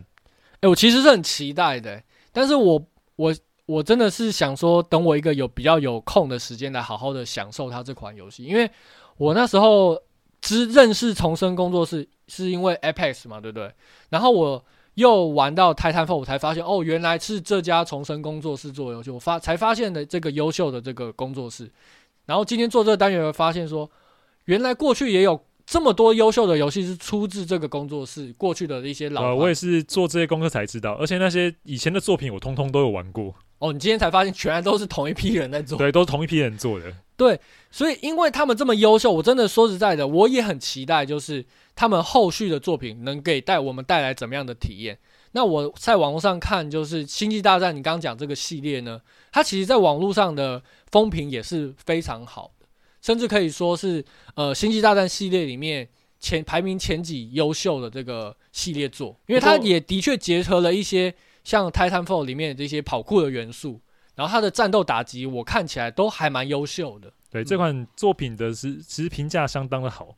哎，我其实是很期待的，但是我我我真的是想说，等我一个有比较有空的时间来好好的享受它这款游戏，因为。我那时候只认识重生工作室，是因为 Apex 嘛，对不对？然后我又玩到 Titanfall，我才发现哦，原来是这家重生工作室做游戏，我发才发现的这个优秀的这个工作室。然后今天做这个单元，发现说，原来过去也有这么多优秀的游戏是出自这个工作室过去的一些老。呃，我也是做这些功课才知道，而且那些以前的作品我通通都有玩过。哦，你今天才发现，全然都是同一批人在做。对，都是同一批人做的。对，所以因为他们这么优秀，我真的说实在的，我也很期待，就是他们后续的作品能给带我们带来怎么样的体验。那我在网络上看，就是《星际大战》，你刚刚讲这个系列呢，它其实在网络上的风评也是非常好的，甚至可以说是呃《星际大战》系列里面前排名前几优秀的这个系列作，因为它也的确结合了一些像《Titanfall》里面的这些跑酷的元素，然后它的战斗打击我看起来都还蛮优秀的。对，这款作品的是其实评价相当的好。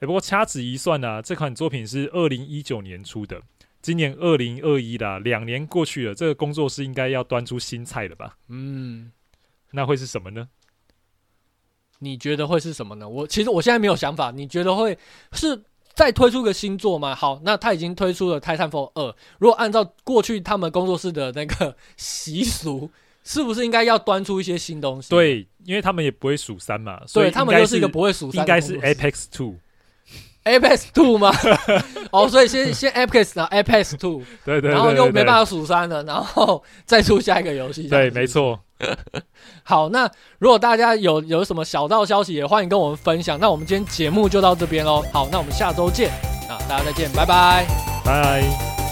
哎，不过掐指一算呢、啊，这款作品是二零一九年出的，今年二零二一啦，两年过去了，这个工作室应该要端出新菜了吧？嗯，那会是什么呢？你觉得会是什么呢？我其实我现在没有想法。你觉得会是再推出个新作吗？好，那他已经推出了《Titanfall 二》，如果按照过去他们工作室的那个习俗，是不是应该要端出一些新东西？对，因为他们也不会数三嘛，所以他们就是一个不会数三，应该是 Apex Two。Apex Two 吗？哦，所以先先 Apex 然后 Apex Two，对对，然后又没办法数三了，然后再出下一个游戏。对，没错。好，那如果大家有有什么小道消息，也欢迎跟我们分享。那我们今天节目就到这边喽。好，那我们下周见啊，大家再见，拜拜，拜。